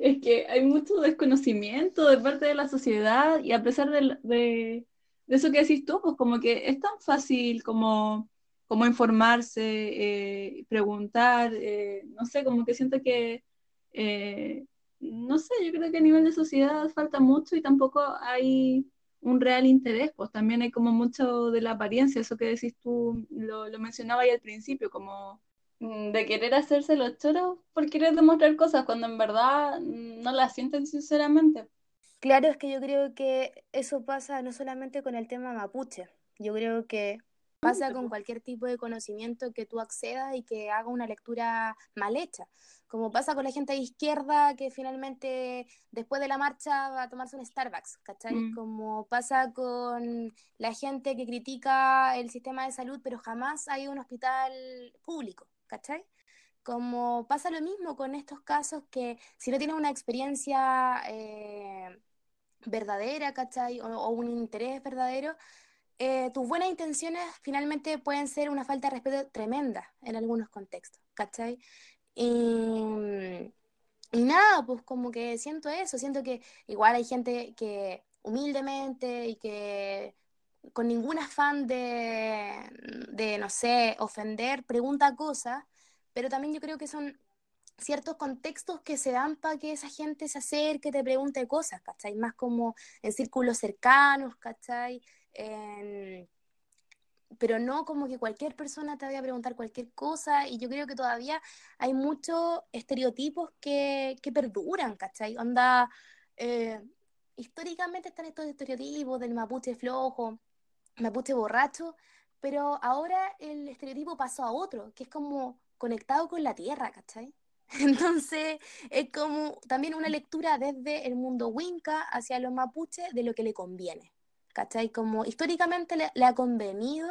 Es que hay mucho desconocimiento de parte de la sociedad y a pesar de de eso que decís tú, pues como que es tan fácil como, como informarse, eh, preguntar, eh, no sé, como que siento que, eh, no sé, yo creo que a nivel de sociedad falta mucho y tampoco hay un real interés, pues también hay como mucho de la apariencia, eso que decís tú, lo, lo mencionaba ahí al principio, como de querer hacerse los choros por querer demostrar cosas cuando en verdad mm, no las sienten sinceramente. Claro, es que yo creo que eso pasa no solamente con el tema mapuche, yo creo que pasa con cualquier tipo de conocimiento que tú accedas y que haga una lectura mal hecha, como pasa con la gente de izquierda que finalmente después de la marcha va a tomarse un Starbucks, ¿cachai? Mm. Como pasa con la gente que critica el sistema de salud pero jamás hay un hospital público, ¿cachai? Como pasa lo mismo con estos casos que si no tienes una experiencia... Eh, verdadera, ¿cachai? O, un interés verdadero, eh, tus buenas intenciones finalmente pueden ser una falta de respeto tremenda en algunos contextos, ¿cachai? Y, y nada, pues como que siento eso, siento que igual hay gente que humildemente y que con ningún afán de, de, no sé, ofender, pregunta cosas, pero también yo creo que son ciertos contextos que se dan para que esa gente se acerque, te pregunte cosas, ¿cachai? Más como en círculos cercanos, ¿cachai? pero no como que cualquier persona te vaya a preguntar cualquier cosa y yo creo que todavía hay muchos estereotipos que, que perduran, ¿cachai? Onda, eh, históricamente están estos estereotipos del mapuche flojo, mapuche borracho, pero ahora el estereotipo pasó a otro, que es como conectado con la tierra, ¿cachai? Entonces, es como también una lectura desde el mundo winca hacia los mapuches de lo que le conviene. ¿Cachai? Como históricamente le, ha convenido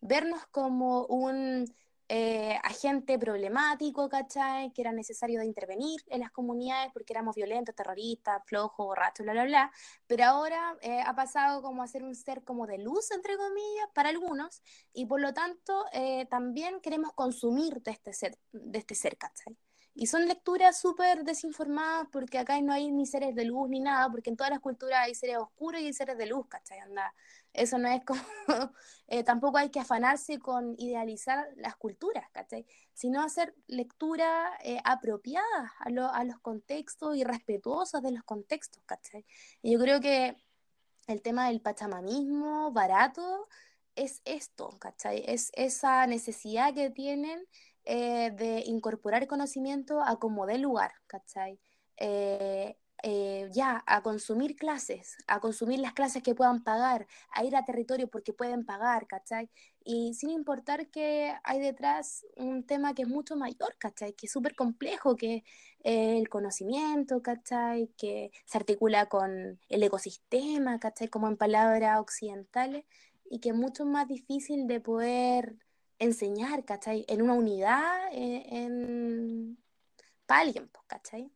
vernos como un eh, agente problemático, ¿cachai? Que era necesario de intervenir en las comunidades porque éramos violentos, terroristas, flojos, borrachos, bla, bla, bla. Pero ahora eh, ha pasado como a ser un ser como de luz, entre comillas, para algunos, y por lo tanto eh, también queremos consumir de este ser, de este ser, ¿cachai? Y son lecturas súper desinformadas porque acá no hay ni seres de luz ni nada, porque en todas las culturas hay seres oscuros y hay seres de luz, ¿cachai? Anda, eso no es como, eh, tampoco hay que afanarse con idealizar las culturas, ¿cachai? Sino hacer lectura eh, apropiada a, a los contextos y respetuosas de los contextos, ¿cachai? Y yo creo que el tema del pachamamismo barato es esto, ¿cachai? Es esa necesidad que tienen eh, de incorporar conocimiento a como dé lugar, ¿cachai? Eh, eh, ya, a consumir clases, a consumir las clases que puedan pagar, a ir a territorio porque pueden pagar, ¿cachai? Y sin importar que hay detrás un tema que es mucho mayor, ¿cachai? Que es súper complejo, que es el conocimiento, ¿cachai? Que se articula con el ecosistema, ¿cachai? Como en palabras occidentales, y que es mucho más difícil de poder enseñar, ¿cachai? En una unidad, eh, en... para alguien, pues, ¿cachai?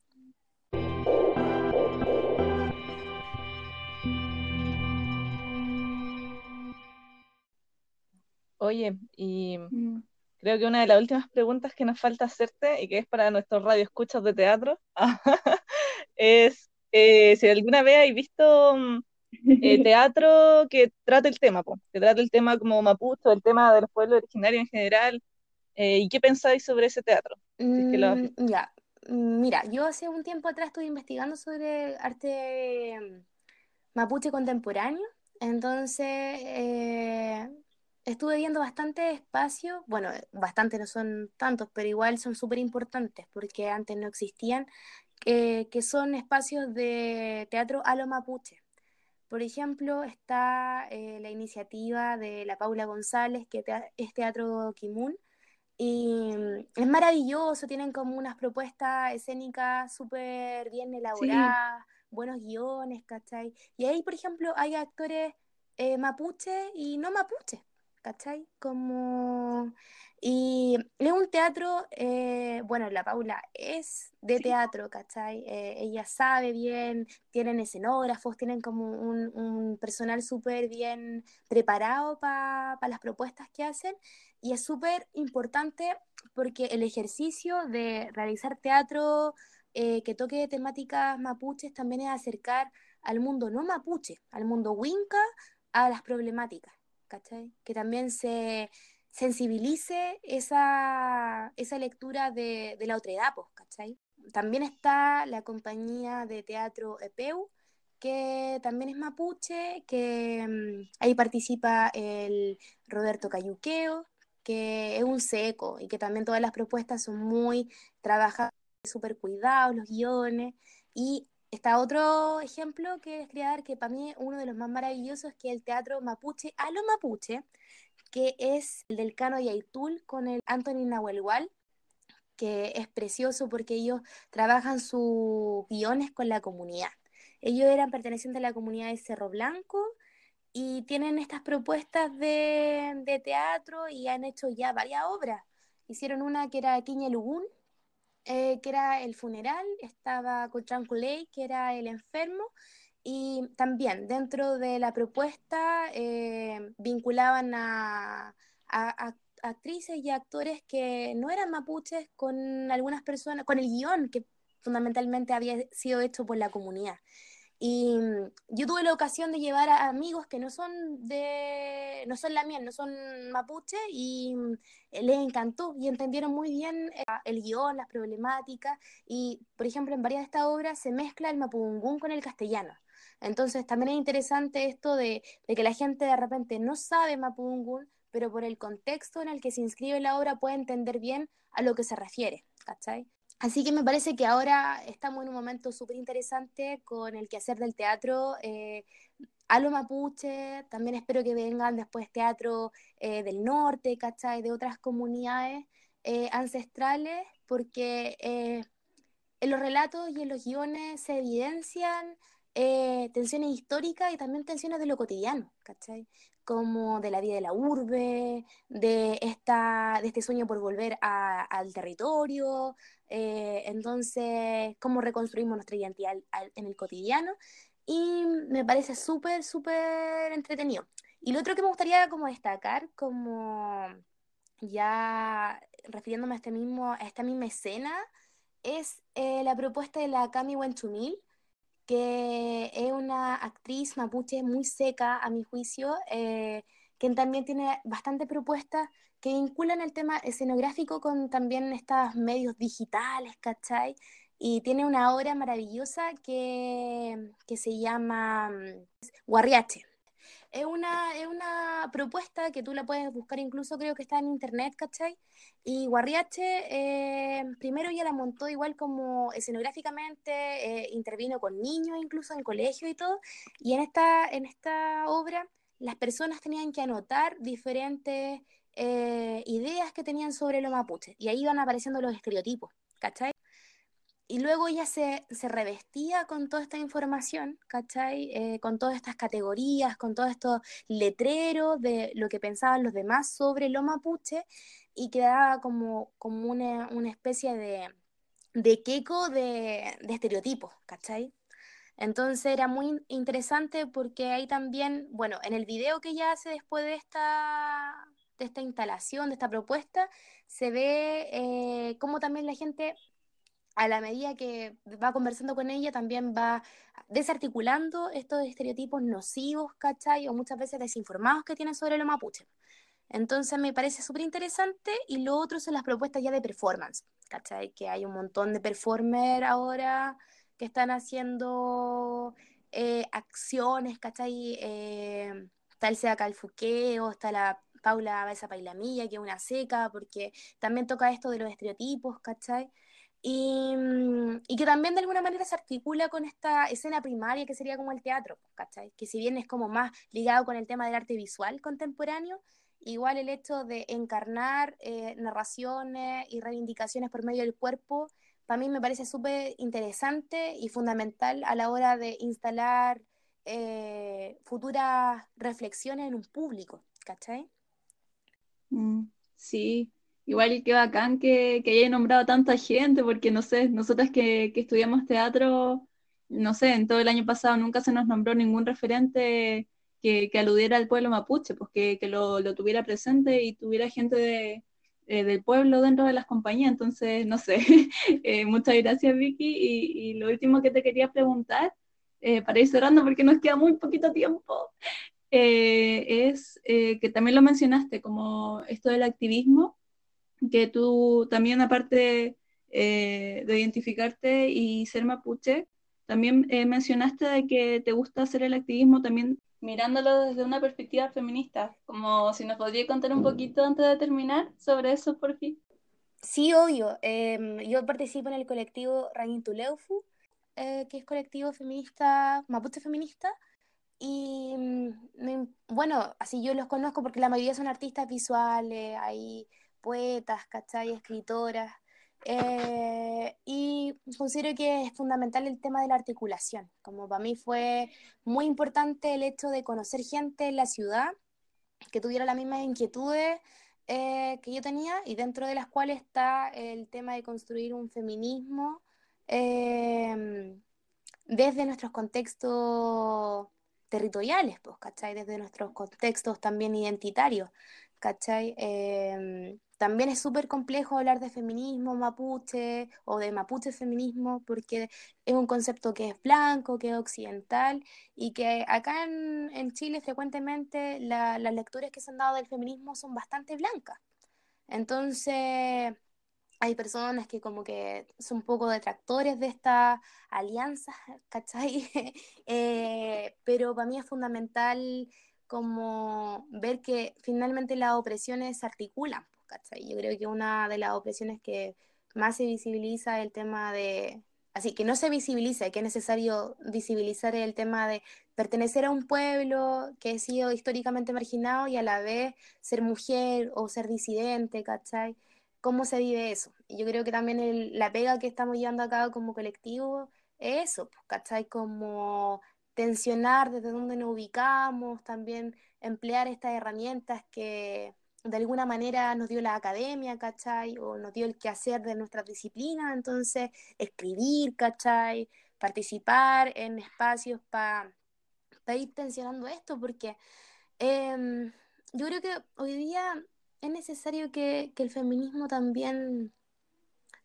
Oye, y mm. creo que una de las últimas preguntas que nos falta hacerte y que es para nuestros radioescuchas de teatro es eh, si alguna vez has visto mm, eh, teatro que trate el tema, que trate el tema como mapuche, el tema de los pueblos originarios en general. Eh, ¿Y qué pensáis sobre ese teatro? Mm, ya, mm, mira, yo hace un tiempo atrás estuve investigando sobre arte mapuche contemporáneo, entonces estuve viendo bastante espacio, bueno, bastante no son tantos, pero igual son súper importantes porque antes no existían, que son espacios de teatro a lo mapuche. Por ejemplo, está eh, la iniciativa de la Paula González, que es Teatro Kimun, y mm, es maravilloso, tienen como unas propuestas escénicas súper bien elaboradas, buenos guiones, ¿cachai? Y ahí, por ejemplo, hay actores eh, mapuche y no mapuche, ¿cachai? Como y es un teatro, eh, bueno, la Paula es de teatro, ¿cachai? Eh, ella sabe bien, tienen escenógrafos, tienen como un, personal súper bien preparado para las propuestas que hacen y es súper importante porque el ejercicio de realizar teatro eh, que toque temáticas mapuches también es acercar al mundo no mapuche, al mundo winca, a las problemáticas, ¿cachai? Que también se sensibilice esa, esa lectura de, de la otredad, ¿cachai? También está la compañía de teatro EPEU, que también es mapuche, que mm, ahí participa el Roberto Cayuqueo, que es un seco y que también todas las propuestas son muy trabajadas, súper cuidados, los guiones. Y está otro ejemplo que es crear, que para mí uno de los más maravillosos, que es el teatro mapuche a lo mapuche, que es el del Cano y Aitul con el Anthony Nahuelhual, que es precioso porque ellos trabajan sus guiones con la comunidad. Ellos eran pertenecientes a la comunidad de Cerro Blanco y tienen estas propuestas de, teatro y han hecho ya varias obras. Hicieron una que era Quiñe Lugún, eh, que era el funeral, estaba Cotranculey, que era el enfermo, y también dentro de la propuesta eh, vinculaban a, actrices y actores que no eran mapuches con algunas personas, con el guion que fundamentalmente había sido hecho por la comunidad. Y mm, yo tuve la ocasión de llevar a amigos que no son de, no son la miel, no son mapuche, y mm, les encantó y entendieron muy bien eh, el guion, las problemáticas, y por ejemplo en varias de estas obras se mezcla el mapungún con el castellano. Entonces también es interesante esto de, que la gente de repente no sabe Mapudungun, pero por el contexto en el que se inscribe la obra puede entender bien a lo que se refiere, ¿cachai? Así que me parece que ahora estamos en un momento súper interesante con el quehacer del teatro eh, a lo mapuche, también espero que vengan después teatro eh, del norte, ¿cachai? De otras comunidades eh, ancestrales, porque en los relatos y en los guiones se evidencian eh, tensiones históricas y también tensiones de lo cotidiano, ¿cachai? Como de la vida de la urbe, de, esta, de este sueño por volver al territorio, eh, entonces, cómo reconstruimos nuestra identidad en el cotidiano. Y me parece súper, súper entretenido. Y lo otro que me gustaría como destacar, como ya refiriéndome a, este mismo, a esta misma escena, es eh, la propuesta de la Cami Wenchumil, que es una actriz mapuche muy seca, a mi juicio, eh, que también tiene bastante propuestas que vinculan el tema escenográfico con también estos medios digitales, ¿cachai? Y tiene una obra maravillosa que, que se llama mm, Guarriache es una, es una propuesta que tú la puedes buscar incluso, creo que está en internet, ¿cachai? Y Guarriache, eh, primero ella la montó igual como escenográficamente, eh, intervino con niños incluso en colegio y todo, y en esta, en esta obra las personas tenían que anotar diferentes eh, ideas que tenían sobre los mapuches, y ahí iban apareciendo los estereotipos, ¿cachai? Y luego ella se, revestía con toda esta información, ¿cachai? Eh, con todas estas categorías, con todos estos letreros de lo que pensaban los demás sobre lo mapuche y quedaba como, como una, especie de, de queco de, de estereotipos, ¿cachai? Entonces era muy interesante porque ahí también, bueno, en el video que ella hace después de esta, de esta instalación, de esta propuesta, se ve eh, cómo también la gente a la medida que va conversando con ella, también va desarticulando estos estereotipos nocivos, ¿cachai? O muchas veces desinformados que tienen sobre los mapuches. Entonces me parece súper interesante y lo otro son las propuestas ya de performance, ¿cachai? Que hay un montón de performers ahora que están haciendo eh, acciones, ¿cachai? Eh, está el Sea Calfuqueo, está la Paula Besa Pailamilla, que es una seca, porque también toca esto de los estereotipos, ¿cachai? Mm, y, que también de alguna manera se articula con esta escena primaria que sería como el teatro, ¿cachai? Que si bien es como más ligado con el tema del arte visual contemporáneo, igual el hecho de encarnar eh, narraciones y reivindicaciones por medio del cuerpo, para mí me parece súper interesante y fundamental a la hora de instalar eh, futuras reflexiones en un público, ¿cachai? Mm, sí, Igual que bacán que, que haya nombrado tanta gente, porque no sé, nosotras que, que, estudiamos teatro, no sé, en todo el año pasado nunca se nos nombró ningún referente que, que aludiera al pueblo mapuche, pues que, que lo, lo, tuviera presente y tuviera gente de, eh, del pueblo dentro de las compañías. Entonces, no sé, eh, muchas gracias Vicky. Y, y, lo último que te quería preguntar, eh, para ir cerrando, porque nos queda muy poquito tiempo, es que también lo mencionaste, como esto del activismo que tú también, aparte eh, de identificarte y ser mapuche, también eh, mencionaste de que te gusta hacer el activismo también mirándolo desde una perspectiva feminista, como si nos podría contar un poquito antes de terminar sobre eso, por fin. Sí, obvio. Em, yo participo en el colectivo Rangintuleufu, eh, que es colectivo feminista, mapuche feminista, y mm, bueno, así yo los conozco porque la mayoría son artistas visuales, hay poetas, ¿cachai? Escritoras. Eh, y considero que es fundamental el tema de la articulación. Como para mí fue muy importante el hecho de conocer gente en la ciudad que tuviera las mismas inquietudes eh, que yo tenía y dentro de las cuales está el tema de construir un feminismo em, desde nuestros contextos territoriales, pues, ¿cachai? Desde nuestros contextos también identitarios, ¿cachai? También es súper complejo hablar de feminismo mapuche o de mapuche feminismo porque es un concepto que es blanco, que es occidental y que acá en, Chile frecuentemente las lecturas que se han dado del feminismo son bastante blancas. Entonces hay personas que como que son un poco detractores de esta alianza, ¿cachai? Eh, pero para mí es fundamental como ver que finalmente las opresiones se articulan yo creo que una de las opresiones que más se visibiliza el tema de, así que no se visibiliza, que es necesario visibilizar el tema de pertenecer a un pueblo que ha sido históricamente marginado y a la vez ser mujer o ser disidente, ¿cachai? ¿Cómo se vive eso? Yo creo que también la pega que estamos llevando a cabo como colectivo es eso, pues, ¿cachai? Como tensionar desde dónde nos ubicamos, también emplear estas herramientas que de alguna manera nos dio la academia, ¿cachai? O nos dio el quehacer de nuestra disciplina, entonces escribir, ¿cachai? Participar en espacios para ir tensionando esto, porque em, yo creo que hoy día es necesario que, que el feminismo también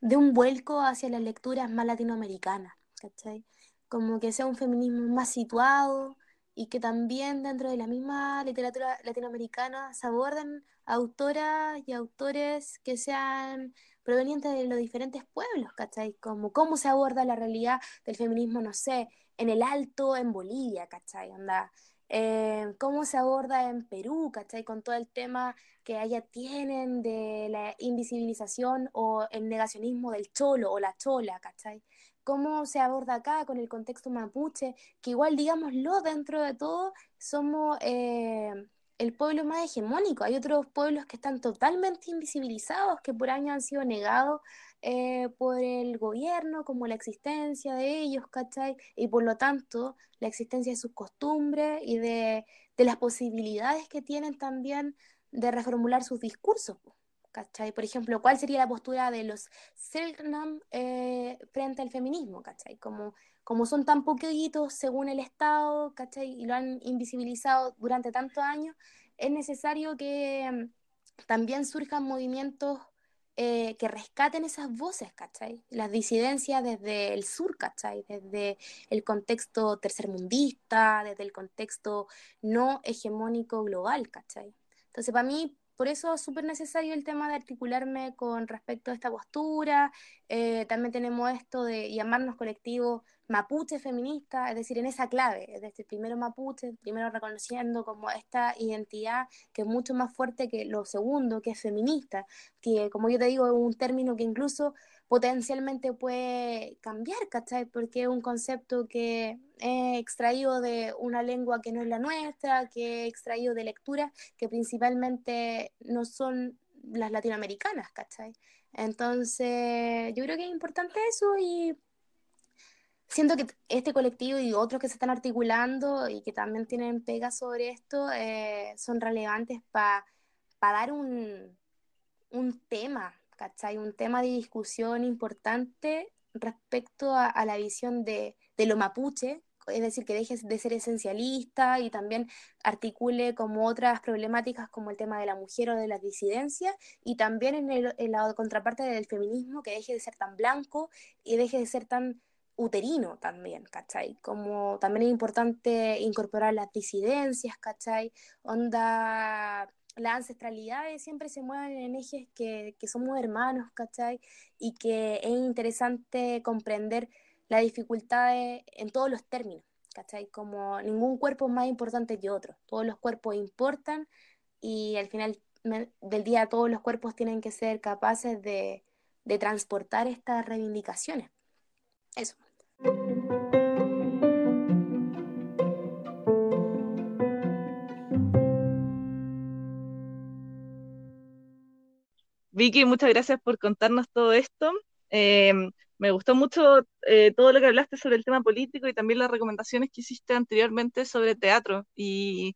dé un vuelco hacia las lecturas más latinoamericanas, ¿cachai? Como que sea un feminismo más situado, y que también dentro de la misma literatura latinoamericana se aborden autoras y autores que sean provenientes de los diferentes pueblos, ¿cachai? Como cómo se aborda la realidad del feminismo, no sé, en el Alto, en Bolivia, ¿cachai? Anda, eh, cómo se aborda en Perú, ¿cachai? Con todo el tema que allá tienen de la invisibilización o el negacionismo del cholo o la chola, ¿cachai? Cómo se aborda acá con el contexto mapuche, que igual, digámoslo, dentro de todo, somos eh, el pueblo más hegemónico. Hay otros pueblos que están totalmente invisibilizados, que por años han sido negados eh, por el gobierno, como la existencia de ellos, ¿cachai? Y por lo tanto, la existencia de sus costumbres y de, de las posibilidades que tienen también de reformular sus discursos. ¿Cachai? Por ejemplo, ¿cuál sería la postura de los Selknam eh, frente al feminismo, ¿cachai? Como, como son tan poquitos según el Estado, ¿cachai? Y lo han invisibilizado durante tantos años, es necesario que, también surjan movimientos eh, que rescaten esas voces, ¿cachai? Las disidencias desde el sur, ¿cachai? Desde el contexto tercermundista, desde el contexto no hegemónico global, ¿cachai? Entonces, para mí, por eso es súper necesario el tema de articularme con respecto a esta postura. Eh, también tenemos esto de llamarnos colectivo mapuche feminista, es decir, en esa clave, es primero mapuche, primero reconociendo como esta identidad que es mucho más fuerte que lo segundo, que es feminista, que como yo te digo, es un término que incluso potencialmente puede cambiar, ¿cachai? Porque es un concepto que es extraído de una lengua que no es la nuestra, que es extraído de lecturas que principalmente no son las latinoamericanas, ¿cachai? Entonces, yo creo que es importante eso y siento que este colectivo y otros que se están articulando y que también tienen pegas sobre esto eh, son relevantes para dar un, un tema, ¿cachai? Un tema de discusión importante respecto a, la visión de, de, lo mapuche, es decir, que deje de ser esencialista y también articule como otras problemáticas como el tema de la mujer o de las disidencias, y también en, el, en la contraparte del feminismo, que deje de ser tan blanco y deje de ser tan uterino también, ¿cachai? Como también es importante incorporar las disidencias, ¿cachai? Onda, las ancestralidades siempre se mueven en ejes que, que somos hermanos, ¿cachai? Y que es interesante comprender las dificultades en todos los términos, ¿cachai? Como ningún cuerpo es más importante que otro, todos los cuerpos importan y al final del día todos los cuerpos tienen que ser capaces de, de transportar estas reivindicaciones. Eso. Vicky, muchas gracias por contarnos todo esto. Eh, me gustó mucho eh, todo lo que hablaste sobre el tema político y también las recomendaciones que hiciste anteriormente sobre teatro. Y,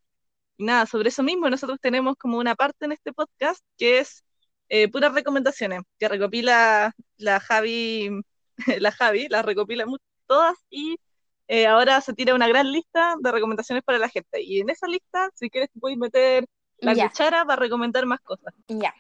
nada, sobre eso mismo, nosotros tenemos como una parte en este podcast que es eh, puras recomendaciones, que recopila la Javi, la Javi, las recopila todas y eh, ahora se tira una gran lista de recomendaciones para la gente. Y en esa lista, si quieres, puedes meter la cuchara para recomendar más cosas. Ya.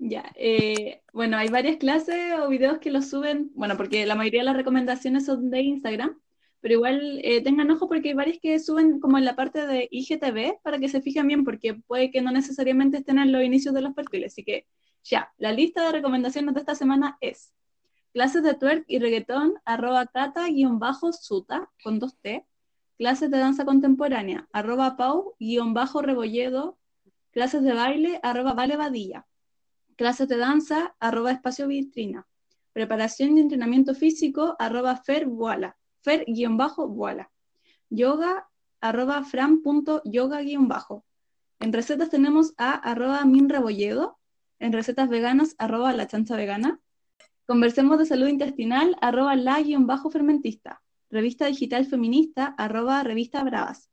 Ya, eh, bueno, hay varias clases o videos que los suben, bueno, porque la mayoría de las recomendaciones son de Instagram, pero igual eh, tengan ojo porque hay varias que suben como en la parte de IGTV para que se fijen bien, porque puede que no necesariamente estén en los inicios de los perfiles. Así que ya, la lista de recomendaciones de esta semana es clases de twerk y reggaetón, arroba cata-suta, con dos T, clases de danza contemporánea, arroba pau-rebolledo, clases de baile, arroba vale clases de danza, arroba espacio vitrina, preparación y entrenamiento físico, arroba fer fer-vuala, yoga, arroba fran.yoga-bajo. En recetas tenemos a arroba minrebolledo, en recetas veganas, arroba la vegana, Conversemos de salud intestinal, arroba la-fermentista. Revista digital feminista, arroba revista bravas.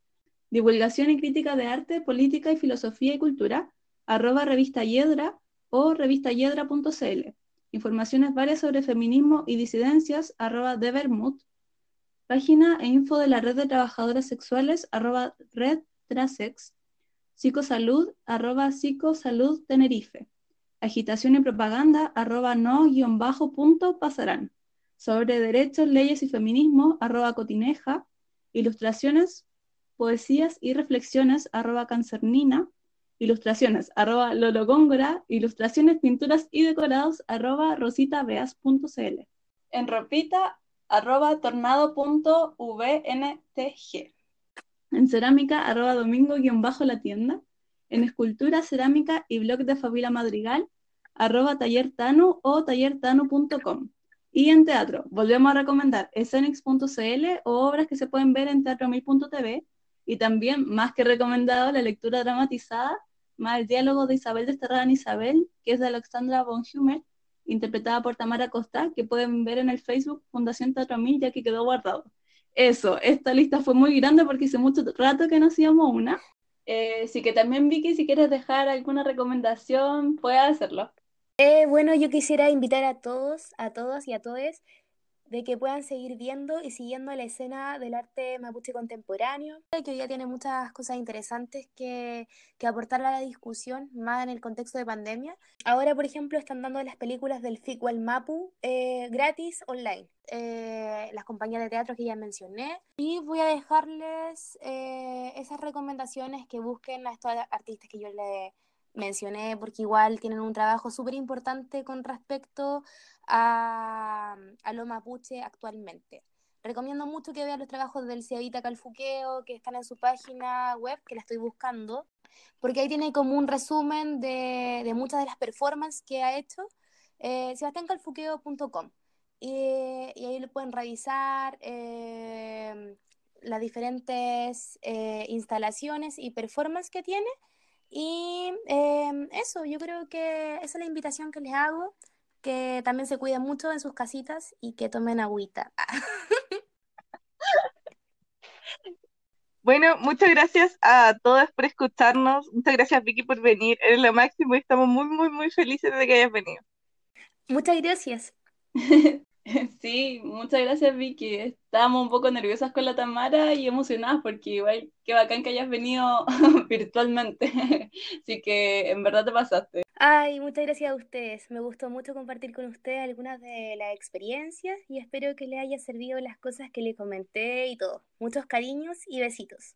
Divulgación y crítica de arte, política y filosofía y cultura, arroba revista Yedra o revistayedra.cl. Informaciones varias sobre feminismo y disidencias, arroba de Página e info de la red de trabajadoras sexuales, arroba red trasex. Psicosalud, arroba psicosalud Tenerife agitación y propaganda, arroba no guion bajo punto pasarán. Sobre derechos, leyes y feminismo, arroba cotineja. Ilustraciones, poesías y reflexiones, arroba cancernina. Ilustraciones, arroba lologóngora. Ilustraciones, pinturas y decorados, arroba rositabeas.cl. En ropita, arroba tornado.vntg. En cerámica, arroba domingo guion bajo la tienda en escultura, cerámica y blog de Fabila Madrigal, arroba tallertanu o tallertanu.com. Y en teatro, volvemos a recomendar escenix.cl o obras que se pueden ver en teatromil.tv y también, más que recomendado, la lectura dramatizada, más el diálogo de Isabel de Isabel, que es de Alexandra von Humer, interpretada por Tamara Costa, que pueden ver en el Facebook Fundación Teatro Mil, ya que quedó guardado. Eso, esta lista fue muy grande porque hace mucho rato que no hacíamos una, eh, sí que también Vicky, si quieres dejar alguna recomendación, puedes hacerlo. Eh, bueno, yo quisiera invitar a todos, a todos y a todos de que puedan seguir viendo y siguiendo la escena del arte mapuche contemporáneo, que hoy día tiene muchas cosas interesantes que, que aportar a la discusión, más en el contexto de pandemia. Ahora, por ejemplo, están dando las películas del FICWAL Mapu eh, gratis online. Eh, las compañías de teatro que ya mencioné. Y voy a dejarles eh, esas recomendaciones que busquen a estos artistas que yo les mencioné, porque igual tienen un trabajo súper importante con respecto a, a lo mapuche actualmente. Recomiendo mucho que vean los trabajos del Ciavita Calfuqueo, que están en su página web, que la estoy buscando, porque ahí tiene como un resumen de, de muchas de las performances que ha hecho eh. Y, y, ahí lo pueden revisar eh, las diferentes eh, instalaciones y performances que tiene. Y eh, eso, yo creo que esa es la invitación que les hago que también se cuiden mucho en sus casitas y que tomen agüita. Bueno, muchas gracias a todas por escucharnos. Muchas gracias, Vicky, por venir. Eres lo máximo y estamos muy, muy, muy felices de que hayas venido. Muchas gracias. Sí, muchas gracias, Vicky. Estábamos un poco nerviosas con la Tamara y emocionadas porque igual qué bacán que hayas venido virtualmente. Así que en verdad te pasaste. Ay, muchas gracias a ustedes. Me gustó mucho compartir con ustedes algunas de las experiencias y espero que les haya servido las cosas que les comenté y todo. Muchos cariños y besitos.